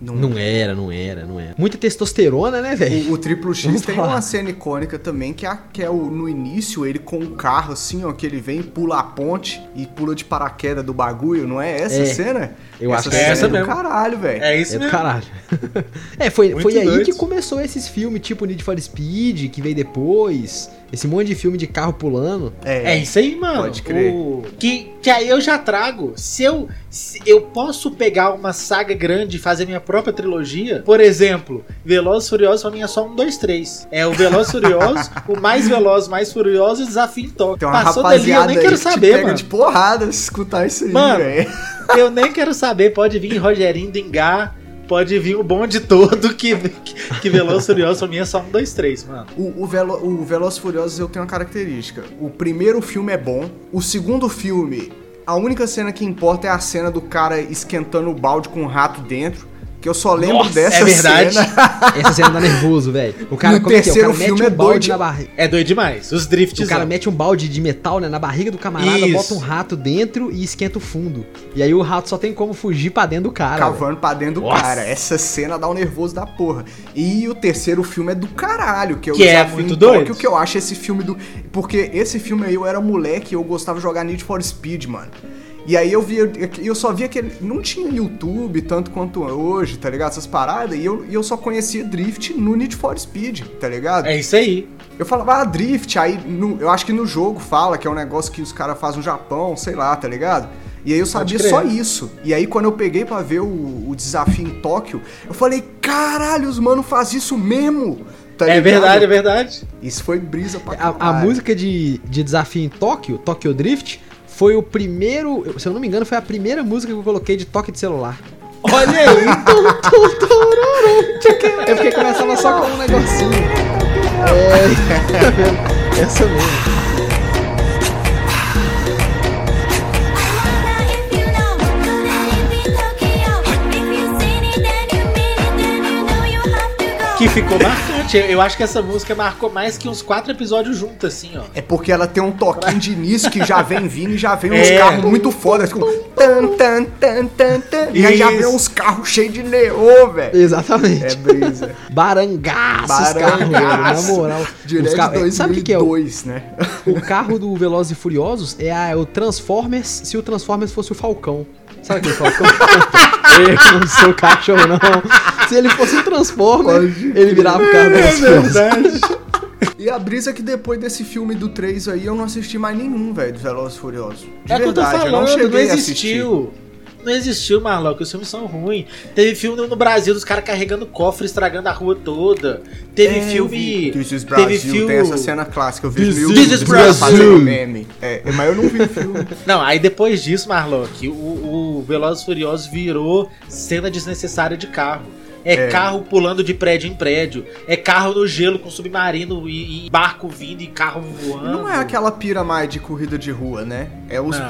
Não era, não era, não era. Muita testosterona, né, velho? O, o Triplo X Vamos tem falar. uma cena icônica também, que é, que é o, no início, ele com o carro assim, ó, que ele vem, pula a ponte e pula de paraquedas do bagulho, não é essa É. cena? Eu essa acho que cena é essa é do mesmo. caralho, velho. É isso É do mesmo. caralho. *laughs* é, foi, Muito foi aí doido. que começou esses filmes, tipo Need for Speed, que veio depois. Esse monte de filme de carro pulando. É isso aí, mano. Pode crer. O- Que, que aí eu já trago. Se eu, se eu posso pegar uma saga grande e fazer minha própria trilogia, por exemplo, Velozes e Furiosos pra mim é só um, dois, três. É o Velozes e Furiosos, *laughs* o mais veloz, mais furioso e Desafio em uma Passou dali, eu nem quero que te saber, pega mano. de porrada se escutar isso aí, Mano, velho. Eu nem quero saber. Pode vir Rogerinho Dengar, pode vir o bonde todo que, que, que Velozes e Furiosos pra mim é só um, dois, três, mano. O, o, Velo, o Velozes e Furiosos eu tenho uma característica. O primeiro filme é bom. O segundo filme, a única cena que importa é a cena do cara esquentando o balde com um rato dentro. Que eu só lembro Nossa, dessa é verdade. cena. *laughs* Essa cena dá nervoso, velho. O cara, No como é que é? O terceiro cara mete filme um é balde doido. na barriga. É doido demais. Os drifts. O cara mete um balde de metal né, na barriga do camarada, Isso. bota um rato dentro e esquenta o fundo. E aí o rato só tem como fugir pra dentro do cara. Cavando pra dentro do Nossa. cara. Essa cena dá um nervoso da porra. E o terceiro filme é do caralho, que é o Que é Desafio muito doido. Tóquio, que eu acho esse filme do... Porque esse filme aí eu era moleque e eu gostava de jogar Need for Speed, mano. E aí eu via, eu só via que ele não tinha YouTube tanto quanto hoje, tá ligado? Essas paradas, e eu, e eu só conhecia Drift no Need for Speed, tá ligado? É isso aí. Eu falava, ah, Drift, aí no- eu acho que no jogo fala que é um negócio que os caras fazem no Japão, sei lá, tá ligado? E aí eu sabia só isso. E aí quando eu peguei pra ver o, o desafio em Tóquio, eu falei, caralho, os mano faz isso mesmo. Tá é verdade, é verdade. Isso foi brisa pra A, a caralho. música de, de desafio em Tóquio, Tokyo Drift, foi o primeiro. Se eu não me engano, foi a primeira música que eu coloquei de toque de celular. Olha aí. *laughs* É porque começava só com um negocinho. É, *laughs* essa mesmo. Que ficou marcante. Eu eu acho que essa música marcou mais que uns quatro episódios juntos, assim, ó. É porque ela tem um toquinho de início que já vem vindo e já vem uns É. carros muito foda. Tipo, tan, tan, tan, tan, tan, e aí já vem uns carros cheios de neô, velho. Exatamente. É brisa. *laughs* Barangaço, velho, na Barangaço. moral. Direto Os carros- de Sabe o que, que é? O, 2002, né? o carro do Velozes e Furiosos é a- o Transformers se o Transformers fosse o Falcão. Sabe aquele Falcão? Eu não sou cachorro, não. Se ele fosse um Transformer, ele virava o carro do É Velozes. verdade. *laughs* E a brisa é que depois desse filme do 3 aí, eu não assisti mais nenhum, velho, dos Velozes Furiosos. De É que eu verdade, falando, não não, cheguei a assistir. Não existiu, Marlon, que os filmes são ruins. Teve filme no Brasil dos caras carregando cofre, estragando a rua toda. Teve É, filme. This is teve Brasil, filme. tem essa cena clássica, eu vi This mil is vídeos Brasil. fazendo meme. É, mas eu não vi o filme. *laughs* Não, aí depois disso, Marlon, que o, o Velozes Furiosos virou cena desnecessária de carro. É, É. carro pulando de prédio em prédio. É carro no gelo com submarino e, e barco vindo e carro voando. Não é aquela pira mais de corrida de rua, né? É os Não.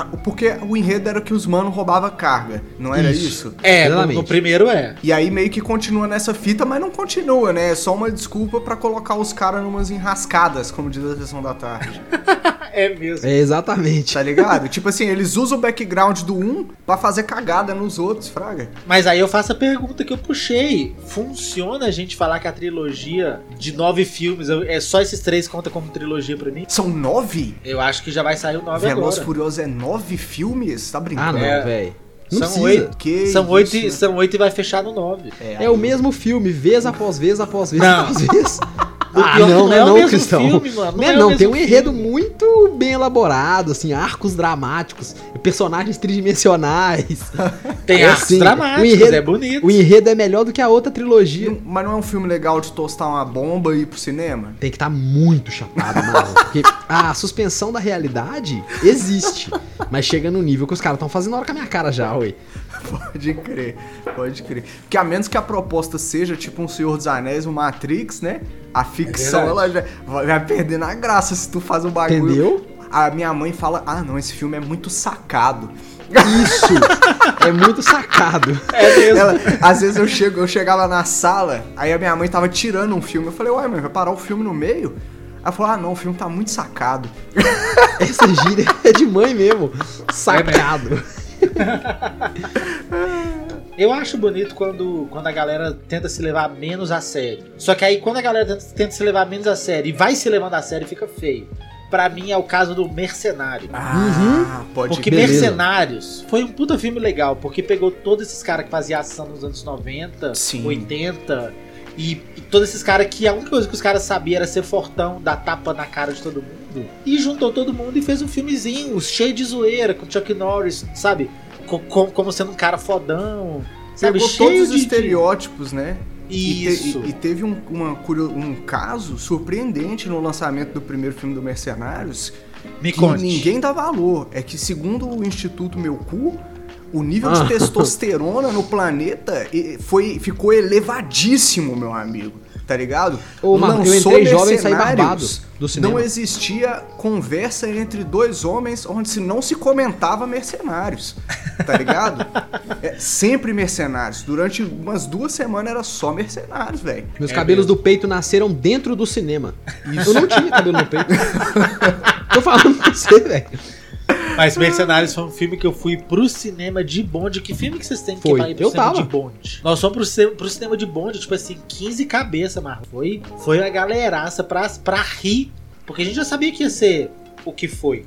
Ah, Porque o enredo era que os manos roubavam carga, não era Isso. isso? É, no, Exatamente. no primeiro é. E aí meio que continua nessa fita, mas não continua, né? É só uma desculpa pra colocar os caras numas enrascadas, como diz a sessão da tarde. *laughs* É mesmo. É, exatamente. Tá ligado? tipo assim, eles usam o background do um pra fazer cagada nos outros, fraga. Mas aí eu faço a pergunta que eu puxei. Funciona a gente falar que a trilogia de nove filmes, é só esses três conta como trilogia pra mim? São nove? Eu acho que já vai sair o nove Veloz agora. Furiosos é nove filmes? Tá Ah, brincando? não, É. velho. Não São oito. Que São oito, e, são oito e vai fechar no nove. É o mesmo filme, vez após vez após vez Não. após vez. *laughs* Ah, pior não, não não é é o não, mesmo Cristão. filme, mano, não Não é é o não, mesmo tem um enredo filme. muito bem elaborado, assim, arcos dramáticos, personagens tridimensionais. *laughs* Tem É arcos assim, dramáticos, o enredo- é bonito. O enredo é melhor do que a outra trilogia. Não- Mas não é um filme legal de tostar uma bomba e ir pro cinema? Tem que estar muito chapado, mano. Porque a suspensão da realidade existe. Mas chega no nível que os caras estão fazendo hora com a minha cara já, ué. *laughs* Pode crer, pode crer. Porque a menos que a proposta seja tipo um Senhor dos Anéis, um Matrix, né? A ficção, ela já vai perdendo a graça se tu faz um bagulho. Entendeu? A minha mãe fala, ah não, esse filme é muito sacado. Isso é muito sacado. É mesmo. Ela, às vezes eu chego, eu chegava na sala, aí a minha mãe tava tirando um filme. Eu falei, uai, mãe, vai parar o filme no meio? Ela falou, ah não, o filme tá muito sacado. *laughs* Essa gíria é de mãe mesmo. Sacado. *laughs* Eu acho bonito quando, quando a galera tenta se levar menos a sério. Só que aí quando a galera tenta, tenta se levar menos a sério e vai se levando a sério, fica feio. Pra mim é o caso do Mercenário. Ah, pode Porque beleza. Mercenários foi um puta filme legal, porque pegou todos esses caras que faziam ação nos anos 90, Sim. 80, e, e todos esses caras que a única coisa que os caras sabiam era ser fortão, dar tapa na cara de todo mundo. E juntou todo mundo e fez um filmezinho cheio de zoeira, com Chuck Norris, sabe? Co- co- como sendo um cara fodão. Sabe? Pegou cheio todos os de- estereótipos, né? E, te- Isso. e- teve um, uma um caso surpreendente no lançamento do primeiro filme do Mercenários Me que conte. ninguém dá valor. É que, segundo o Instituto Meu Cu, o nível Ah. de testosterona no planeta foi, ficou elevadíssimo, meu amigo. Tá ligado? Ô, mano, eu entrei jovem e saí barbado do cinema. Não existia conversa entre dois homens onde se não se comentava mercenários. Tá ligado? *laughs* É, sempre mercenários. Durante umas duas semanas era só mercenários, velho. Meus É cabelos mesmo. do peito nasceram dentro do cinema. Eu não tinha cabelo no peito. *laughs* Tô falando com você, velho. Mas Mercenários foi um filme que eu fui pro cinema de bonde. Que filme que vocês têm que Foi. ir pro Eu cinema tava. de bonde? Nós fomos pro, cinema- pro cinema de bonde, tipo assim, 15 cabeças, Marlon. Foi, foi a galeraça pra, pra rir. Porque a gente já sabia que ia ser o que foi.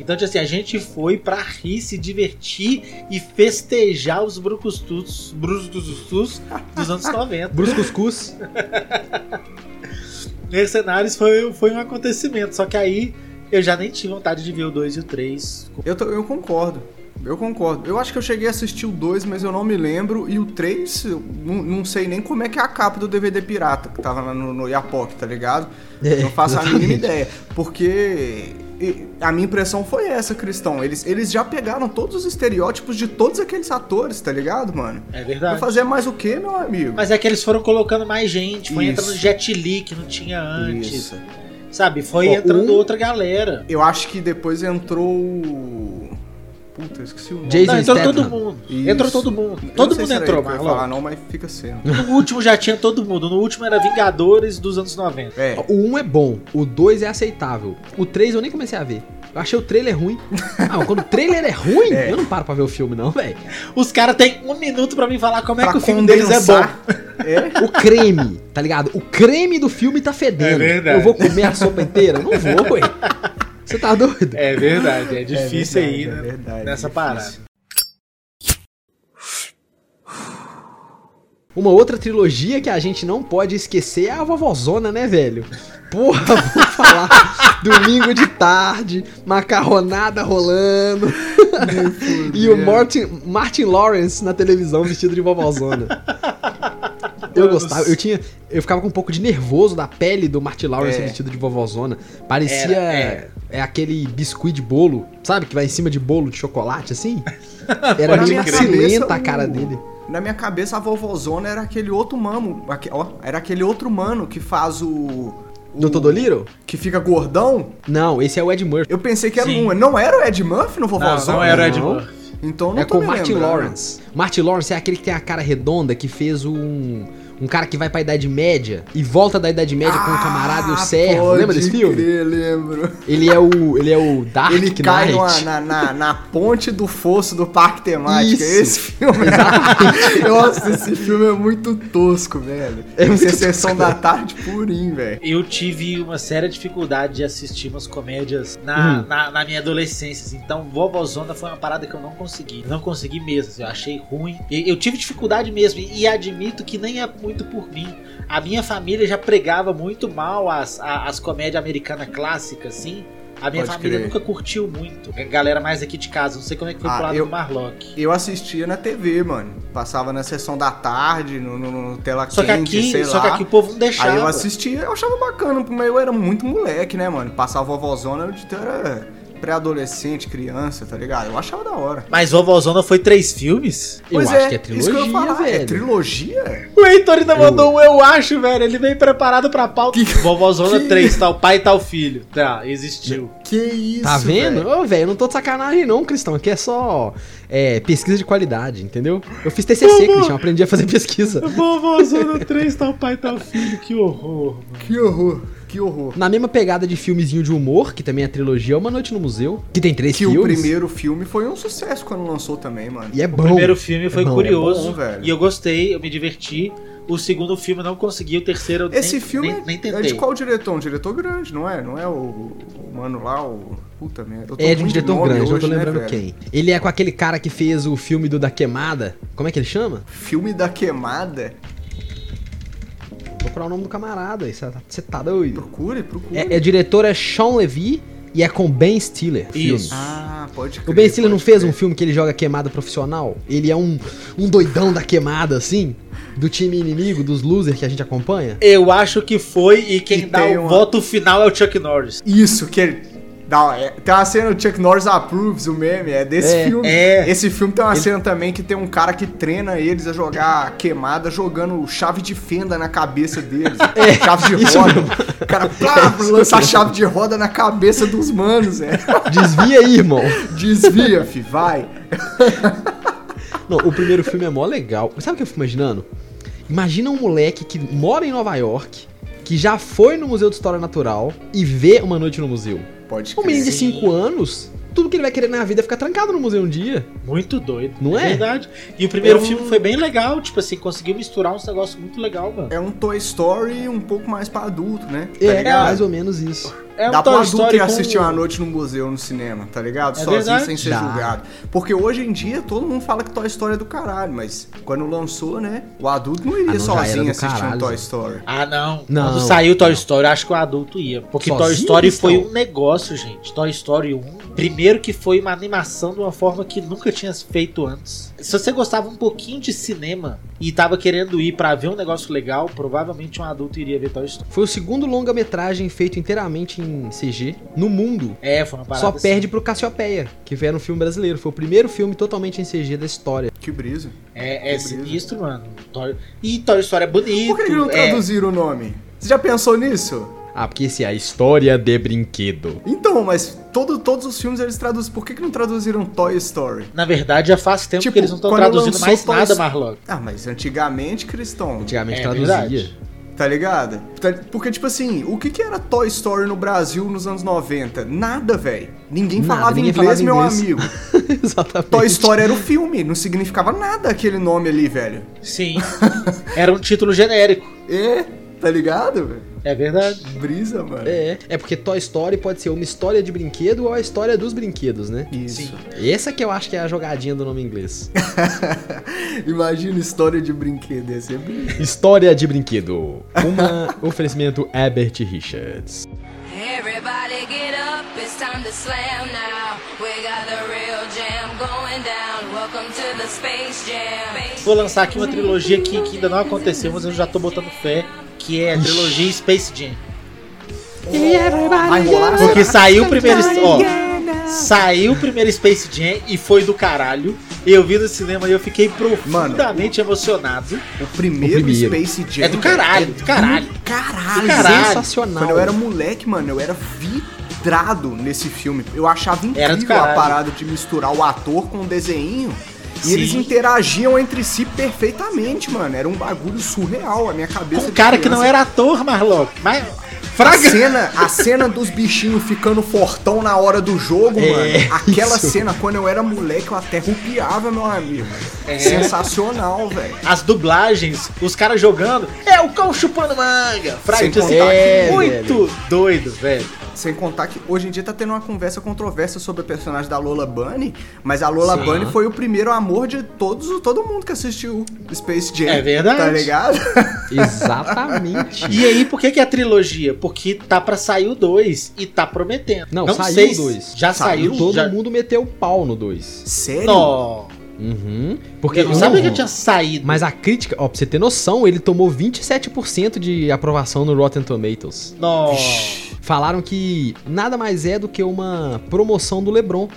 Então, tipo assim, a gente foi pra rir, se divertir e festejar os brucustus, brucustus dos anos 90. Brus Cuscuz. Mercenários foi, foi um acontecimento. Só que aí eu já nem tive vontade de ver o 2 e o 3. Eu, eu concordo. Eu concordo. Eu acho que eu cheguei a assistir o 2, mas eu não me lembro. E o 3, eu não, não sei nem como é que é a capa do DVD pirata que tava lá no, no Iapoc, tá ligado? É, não faço a mínima exatamente. ideia. Porque a minha impressão foi essa, Cristão. Eles, eles já pegaram todos os estereótipos de todos aqueles atores, tá ligado, mano? É Vai verdade. fazer mais o quê, meu amigo? Mas é que eles foram colocando mais gente, foi Isso. entrando Jet Li que não tinha antes, Isso. Sabe? Foi Ó, entrando um- outra galera. Eu acho que depois entrou. Puta, eu esqueci o nome. Jason não, entrou Statham. todo mundo. Isso. Entrou todo mundo. Eu Todo não sei mundo entrou, ia Marlon. falar, não, mas fica sendo. No último já tinha todo mundo. No último era Vingadores dos anos 90. É. O 1 é bom, o 2 é aceitável. O 3 eu nem comecei a ver. Eu achei o trailer ruim. Ah, quando o trailer é ruim, É. eu não paro pra ver o filme, não, velho. Os caras têm um minuto pra me falar como é Pra que o filme deles é bom. É. O creme, tá ligado? O creme do filme tá fedendo. É verdade. Eu vou comer a sopa inteira? Não vou, ué. Você tá doido? É verdade, é difícil verdade, aí, é né? verdade, Nessa é parada. Uma outra trilogia que a gente não pode esquecer é a Vovozona, né, velho? Porra, *laughs* vamos falar domingo de tarde, macarronada rolando. *laughs* e o Martin, Martin Lawrence na televisão vestido de vovozona. Eu gostava, eu tinha. Eu ficava com um pouco de nervoso da pele do Martin Lawrence É. vestido de vovozona. Parecia. Era, é. É aquele biscuit de bolo, sabe? Que vai em cima de bolo de chocolate, assim. *laughs* Era meio macilenta a cara o- dele. Na minha cabeça, a vovozona era aquele outro mano. aque- ó, era aquele outro mano que faz o. Dr. Dolittle? Que fica gordão? Não, esse é o Ed Murphy. Eu pensei que era Sim. um. Não era o Ed Murphy no Não, Vovózão? não era o Ed Não. Murphy. Então não É tô com o Martin lembrando. Lawrence. Martin Lawrence é aquele que tem a cara redonda, que fez um. Um cara que vai pra Idade Média e volta da Idade Média com o camarada e o Ah, servo. Lembra desse filme? Crer, lembro. Ele é o. Ele é o Dark Ele cai Knight. numa- na, na, na ponte do fosso do parque temático. É Isso. esse filme. *laughs* Nossa, esse filme é muito tosco, velho. É muito Esse é sessão da tarde purinho, velho. Eu tive uma séria dificuldade de assistir umas comédias Hum. na, na, na minha adolescência. assim. Então, Vovozona foi uma parada que eu não consegui. Não consegui mesmo. assim, eu achei ruim. E eu tive dificuldade mesmo. E, e admito que nem é muito por mim. A minha família já pregava muito mal as, as comédias americanas clássicas, assim. A minha Pode família crer. nunca curtiu muito. A galera mais aqui de casa. Não sei como é que foi Ah, pro lado eu- do Marlock. Eu assistia na TV, mano. Passava na sessão da tarde, no, no, no tela Só que quente, sei aqui, só lá. que aqui o povo não deixava. Aí eu assistia, eu achava bacana, mas eu era muito moleque, né, mano? Passava vovózona, eu de- eu era pré-adolescente, criança, tá ligado? Eu achava da hora. Mas Vovozona foi três filmes? Eu Pois acho que é isso que eu ia trilogia, falar. velho. É trilogia? O Heitor ainda Eu- mandou um eu acho, velho. Ele veio preparado pra pauta. Vovozona 3, tal pai, tal filho. Tá, existiu. Que isso, Tá vendo? velho? Ô, velho, eu não tô de sacanagem, não, Cristão. Aqui é só é, pesquisa de qualidade, entendeu? Eu fiz TCC, Cristian. Eu aprendi a fazer pesquisa. Vovozona 3, tal pai, tal filho. Que horror. Que horror, que horror. Na mesma pegada de filmezinho de humor, que também é trilogia, é Uma Noite no Museu, que tem três Que filmes. o primeiro filme foi um sucesso quando lançou também, mano. E é O bom. primeiro filme foi É bom, curioso. é bom, velho. e eu gostei, eu me diverti. O segundo filme eu não consegui, o terceiro eu Esse nem, filme nem, nem é tentei. de qual diretor? Um diretor grande, não é? Não é o, o mano lá, o... Puta merda. eu tô É de um diretor grande, não tô hoje, né, lembrando velho? quem. Ele é com aquele cara que fez o filme do Da Queimada. Como é que ele chama? Filme da queimada? Vou procurar o nome do camarada. Você tá doido? Procure, procure. É, é diretor é Sean Levy e é com Ben Stiller. filme. Isso. Ah, pode O crer. Ben Stiller não fez crer. um filme que ele joga queimada profissional? Ele é um, um doidão da queimada, assim? Do time inimigo, dos losers que a gente acompanha? Eu acho que foi, e quem E dá o uma- voto final é o Chuck Norris. Isso, que ele... Dá, é, tem uma cena do Chuck Norris Approves, o meme, é desse É, filme. é. Esse filme tem uma cena também que tem um cara que treina eles a jogar queimada, jogando chave de fenda na cabeça deles. *laughs* chave de É, roda. O cara plá, *laughs* lança a chave de roda na cabeça dos manos, é. Desvia aí, irmão. Desvia, fi, vai. *laughs* Não, o primeiro filme é mó legal. Sabe o que eu fico imaginando? Imagina um moleque que mora em Nova York, que já foi no Museu de História Natural e vê Uma Noite no Museu. Pode Um menino de Sim. 5 anos, tudo que ele vai querer na vida é ficar trancado no museu um dia. Muito doido. Não é? Verdade. E o primeiro É um- filme foi bem legal, tipo assim, conseguiu misturar uns negócios muito legal, mano. É um Toy Story um pouco mais pra adulto, né? Tá É, ligado? mais ou menos isso. É Dá Toy pra adulto Story ir com- assistir uma noite no museu, no cinema, tá ligado? É Sozinho, verdade. sem ser Dá. julgado. Porque hoje em dia todo mundo fala que Toy Story é do caralho, mas quando lançou, né? O adulto não iria Ah, não, já era sozinho assistir um Toy. Story. Ah, não. Não. Quando saiu Toy Story, eu acho que o adulto ia. Porque Toy Sozinho, Story foi Cristão? um negócio, gente. Toy Story 1. Primeiro que foi uma animação de uma forma que nunca tinha feito antes. Se você gostava um pouquinho de cinema e tava querendo ir pra ver um negócio legal, provavelmente um adulto iria ver Toy Story. Foi o segundo longa-metragem feito inteiramente em CG no mundo. É, foi uma parada Só assim. perde pro Cassiopeia, que era um filme brasileiro. Foi o primeiro filme totalmente em CG da história. Que brisa. É, é Que brisa. sinistro, mano. Toy... E Toy Story é bonito. Por que, que não é... traduziram o nome? Você já pensou nisso? Ah, porque esse é a história de brinquedo. Então, mas todo, todos os filmes eles traduzem. Por que, que não traduziram Toy Story? Na verdade, já faz tempo Tipo, que eles não estão quando traduzindo lançou mais Toy nada, Story- Marlock. Ah, mas antigamente, Cristão. Antigamente É traduzia. verdade. Tá ligado? Tá- Porque, tipo assim, o que, que era Toy Story no Brasil nos anos 90? Nada, velho. Ninguém Nada, falava ninguém inglês, falava meu inglês. amigo. *laughs* Exatamente. Toy Story era o filme, não significava nada aquele nome ali, velho. Sim. *laughs* Era um título genérico. É, tá ligado? velho? É verdade. Brisa, mano. É, é porque Toy Story pode ser uma história de brinquedo ou a história dos brinquedos, né? Isso. Sim. Essa que eu acho que é a jogadinha do nome inglês. *laughs* Imagina história de brinquedo, ser brisa. História de brinquedo. Uma oferecimento Herbert Richards. Everybody get up, it's time to slam now. We got the real jam going down. Welcome to the Space Jam. Vou lançar aqui uma trilogia que, que ainda não aconteceu, mas eu já tô botando fé, que é a trilogia Space Jam. Porque saiu o primeiro. Ó, saiu o primeiro Space Jam e foi do caralho. Eu vi no cinema e eu fiquei profundamente emocionado. O primeiro, O primeiro. Space Jam. É do caralho, do caralho. do caralho. Do caralho. Sensacional. Quando eu era moleque, mano, eu era vidrado nesse filme. Eu achava incrível a parada de misturar o ator com o desenho. E Sim. eles interagiam entre si perfeitamente, mano. Era um bagulho surreal. A minha cabeça. Com um cara que não criança- era ator, Marlock. Mas. A Fraga. cena, a cena dos bichinhos ficando fortão na hora do jogo, É, mano. Aquela isso. cena, quando eu era moleque, eu até rupiava, meu amigo. É. Sensacional, velho. As dublagens, os caras jogando. É o cão chupando manga. Fraga, Sem contar que- muito doido, velho. Sem contar que hoje em dia tá tendo uma conversa controversa sobre a personagem da Lola Bunny, mas a Lola Sim. Bunny foi o primeiro amor de todos, todo mundo que assistiu Space Jam. É verdade. Tá ligado? Exatamente. E aí, por que, que é a trilogia? Porque tá pra sair o 2 e tá prometendo. Não, saiu sei o se- dois. Já saiu? E todo já... mundo meteu o pau no 2. Sério? Não. Uhum. Porque Eu não sabia que tinha saído. Mas a crítica, ó, pra você ter noção, ele tomou 27% de aprovação no Rotten Tomatoes. Não. Falaram que nada mais é do que uma promoção do LeBron.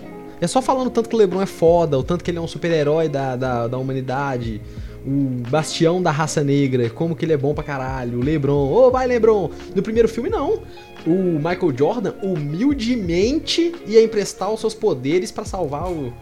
É só falando o tanto que o LeBron é foda, o tanto que ele é um super-herói da, da, da humanidade, o bastião da raça negra, como que ele é bom pra caralho, o LeBron, ô vai LeBron! No primeiro filme, não. O Michael Jordan humildemente ia emprestar os seus poderes pra salvar o.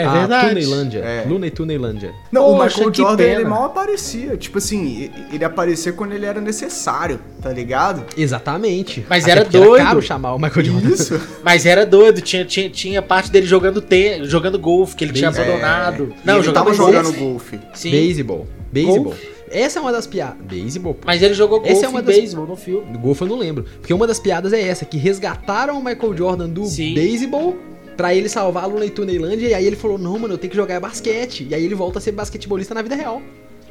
É a verdade. Tunelândia. É. Luna e Tunelândia. Não, o Poxa, Michael que Jordan, ele mal aparecia. Tipo assim, ele aparecia quando ele era necessário, tá ligado? Exatamente. Mas Até era doido. caro chamar o Michael Jordan. Isso. *laughs* Mas era doido, tinha, tinha, tinha parte dele jogando te, jogando golfe, que ele tinha abandonado. É, e ele tava golfe. jogando golfe. Sim. Beisebol. Beisebol. Essa é uma das piadas. Beisebol, pô. Mas ele jogou golfe Essa é uma das- beisebol no filme. Golfe eu não lembro. Porque uma das piadas é essa, que resgataram o Michael Jordan do Sim. beisebol pra ele salvar a Luna e Tuneilândia. E aí ele falou, não, mano, eu tenho que jogar basquete. E aí ele volta a ser basquetebolista na vida real.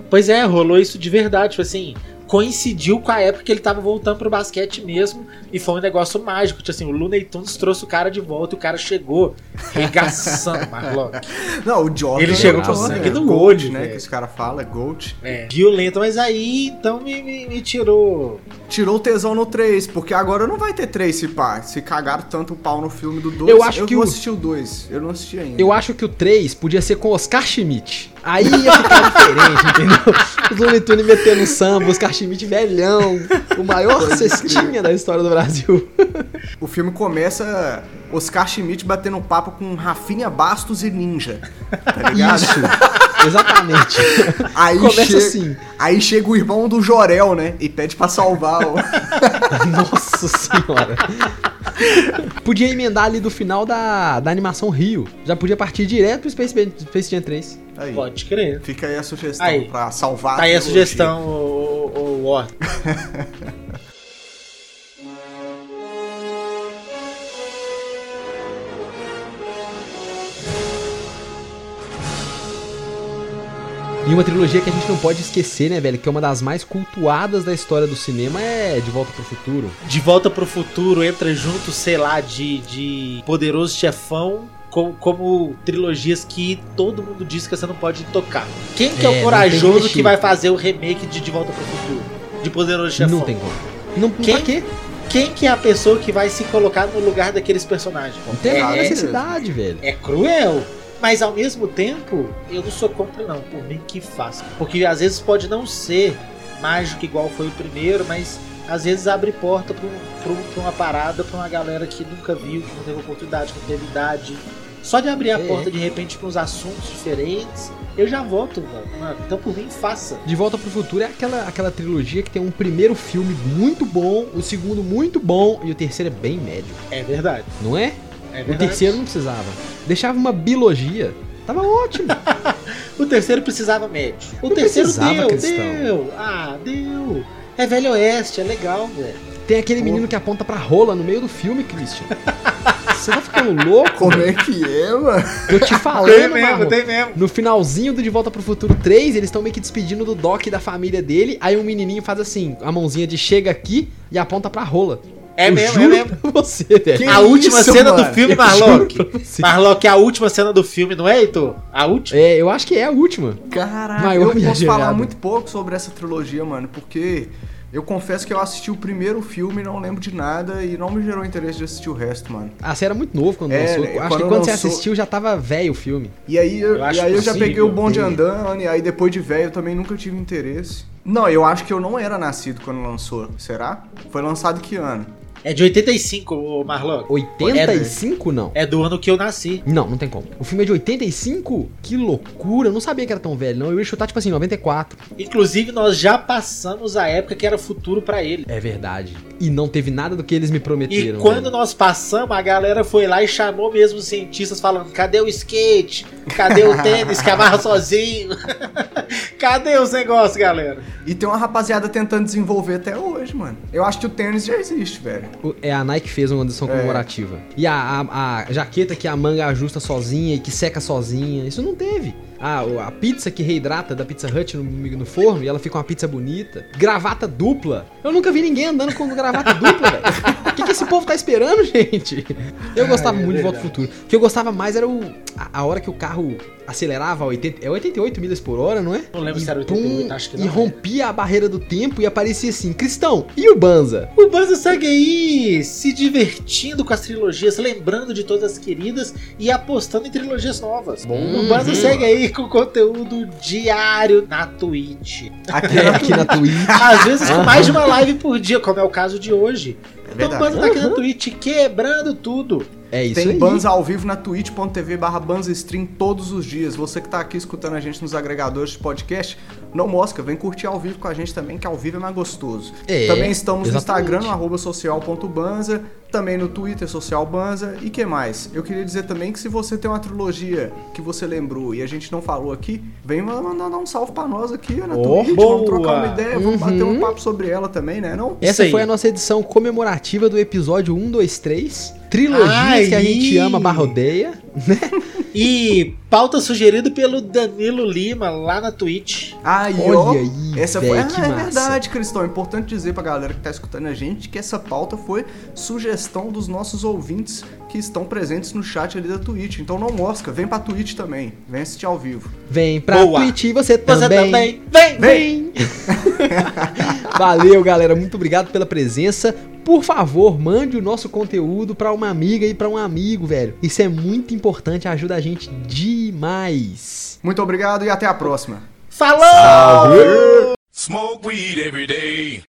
Pois é, rolou isso de verdade, tipo assim, coincidiu com a época que ele tava voltando pro basquete mesmo, e foi um negócio mágico, tipo assim, o Looney Tunes trouxe o cara de volta e o cara chegou regaçando Marlock. *laughs* Não, o Jordan. Ele é chegou o com sangue no Gold, olho, né? velho. Que os caras falam, Gold. É, violento, mas aí então me, me, me tirou. Tirou o tesão no 3, porque agora não vai ter 3 se pá. Se cagaram tanto o pau no filme do 2. Eu acho que vou o- assistir o 2. Eu não assisti ainda. Eu acho que o 3 podia ser com Oscar Schmidt. Aí ia ficar *laughs* diferente, entendeu? Os Looney Tunes metendo samba, Oscar Schmidt velhão, o maior *laughs* cestinha da história do Brasil. O filme começa Oscar Schmidt batendo papo com Rafinha Bastos e Ninja. Tá ligado? Isso, exatamente. Aí Começa chega, assim. Aí chega o irmão do Jorel, né? E pede pra salvar o. *laughs* Nossa senhora. *laughs* Podia emendar ali do final da, da animação Rio. Já podia partir direto pro Space, Space Jam 3. Aí. Pode crer. Fica aí a sugestão Aí. pra salvar Tá aí a trilogia. sugestão, o, o, o *laughs* E uma trilogia que a gente não pode esquecer, né, velho? Que é uma das mais cultuadas da história do cinema é De Volta pro Futuro. De Volta pro Futuro entra junto, sei lá, de, de Poderoso Chefão. Como, como trilogias que todo mundo diz que você não pode tocar. Quem que é, É, o corajoso que vai fazer o remake de De Volta pro Futuro? De Poderoso Chefão? Não tem como. Não, Quem? Pra quê? Quem que é a pessoa que vai se colocar no lugar daqueles personagens? Não tem é, é, necessidade, velho. é cruel. Mas ao mesmo tempo, eu não sou contra não, por mim que faça. Porque às vezes pode não ser mágico igual foi o primeiro, mas às vezes abre porta pra, um- um- uma parada pra uma galera que nunca viu, que não teve oportunidade, que não teve idade. Só de abrir a É. porta de repente pra uns assuntos diferentes, eu já mano. Mano, Então por mim faça. De Volta pro Futuro é aquela, aquela trilogia que tem um primeiro filme muito bom, o segundo muito bom e o terceiro é bem médio. É verdade. Não é? É O terceiro não precisava. Deixava uma biologia. Tava ótimo. *laughs* O terceiro precisava médio. O Não terceiro precisava, deu, Cristão. deu. Ah, deu. É Velho Oeste, é legal, velho. Tem aquele menino que aponta pra rola no meio do filme, Christian. Você tá ficando louco? Como é que é, mano? Eu te falando, Marlon. mesmo. No finalzinho do De Volta pro Futuro 3, eles estão meio que despedindo do Doc e da família dele. Aí um menininho faz assim, a mãozinha de chega aqui e aponta pra rola. É Eu mesmo, é juro mesmo. pra você, velho. A última isso, cena mano? do filme, Eu Marlock. você. Marlock, é a última cena do filme, não é, Heitor? A última? É, eu acho que é a última. Caraca, Maior eu posso viagem falar muito pouco sobre essa trilogia, mano, porque Eu confesso que eu assisti o primeiro filme, não lembro de nada e não me gerou interesse de assistir o resto, mano. Ah, você era muito novo quando É, lançou. né, Acho quando que quando você lançou- assistiu já tava velho o filme. E aí eu, Eu e aí eu já peguei o bonde ter. andando, e aí depois de velho eu também nunca tive interesse. Não, eu acho que eu não era nascido quando lançou. Será? Foi lançado que ano? É de 85, ô Marlon. 85 não. É do ano que eu nasci. Não, não tem como. O filme é de 85? Que loucura. Eu não sabia que era tão velho, não. Eu ia chutar, tipo assim, 94. Inclusive, nós já passamos a época que era futuro pra ele. É verdade. E não teve nada do que eles me E prometeram. quando velho. nós passamos, a galera foi lá e chamou mesmo os cientistas falando: cadê o skate? Cadê o tênis que amarra sozinho? *laughs* cadê os negócios, galera? E tem uma rapaziada tentando desenvolver até hoje, mano. Eu acho que o tênis já existe, velho. É a Nike fez uma edição É. comemorativa. E a, a, a jaqueta que a manga ajusta sozinha e que seca sozinha. Isso não teve. Ah, a pizza que reidrata da Pizza Hut no, no forno e ela fica uma pizza bonita. Gravata dupla. Eu nunca vi ninguém andando com gravata dupla, velho. O que, que esse povo tá esperando, *laughs* gente? Eu gostava Ah, é muito de Volta ao verdade. Futuro. O que eu gostava mais era o, a, a hora que o carro acelerava a 80, é 88 milhas por hora, não é? Não lembro E se era pum, 88, acho que não, E é. rompia a barreira do tempo e aparecia assim, Cristão, e o Banza? O Banza segue aí se divertindo com as trilogias, lembrando de todas as queridas e apostando em trilogias novas. Bom. O Banza Uhum. segue aí com conteúdo diário na Twitch. Aqui É, aqui na Twitch. *laughs* Às vezes com mais de uma live por dia, como é o caso de hoje. É Então o. Banza tá aqui na Twitch quebrando tudo. É isso Tem aí. Banza ao vivo na twitch.tv barra banzastream todos os dias. Você que tá aqui escutando a gente nos agregadores de podcast, não mosca, vem curtir ao vivo com a gente também, que ao vivo é mais gostoso. É, também estamos no exatamente. Instagram, no arroba social.banza, também no Twitter, socialbanza, e que mais? Eu queria dizer também que se você tem uma trilogia que você lembrou e a gente não falou aqui, vem mandar um salve pra nós aqui na Oh, Twitch, boa! vamos trocar uma ideia, vamos bater um Uhum. papo sobre ela também, né não? Essa foi a nossa edição comemorativa do episódio 1, 2, 3. Trilogias Ai. que a gente ama, barra odeia. E pauta sugerida pelo Danilo Lima lá na Twitch. Aí, Olha ó, aí, essa véi, foi. que Ah, é massa. verdade, Cristão. É importante dizer pra galera que tá escutando a gente que essa pauta foi sugestão dos nossos ouvintes que estão presentes no chat ali da Twitch. Então não mosca, vem pra Twitch também. Vem assistir ao vivo. Vem pra Boa. Twitch e você Você também. também. Vem, vem! Vem! *laughs* Valeu, galera. Muito obrigado pela presença. Por favor, mande o nosso conteúdo pra uma amiga e pra um amigo, velho. Isso é muito importante, ajuda a gente demais. Muito obrigado e até a próxima. Falou! Smoke weed every day.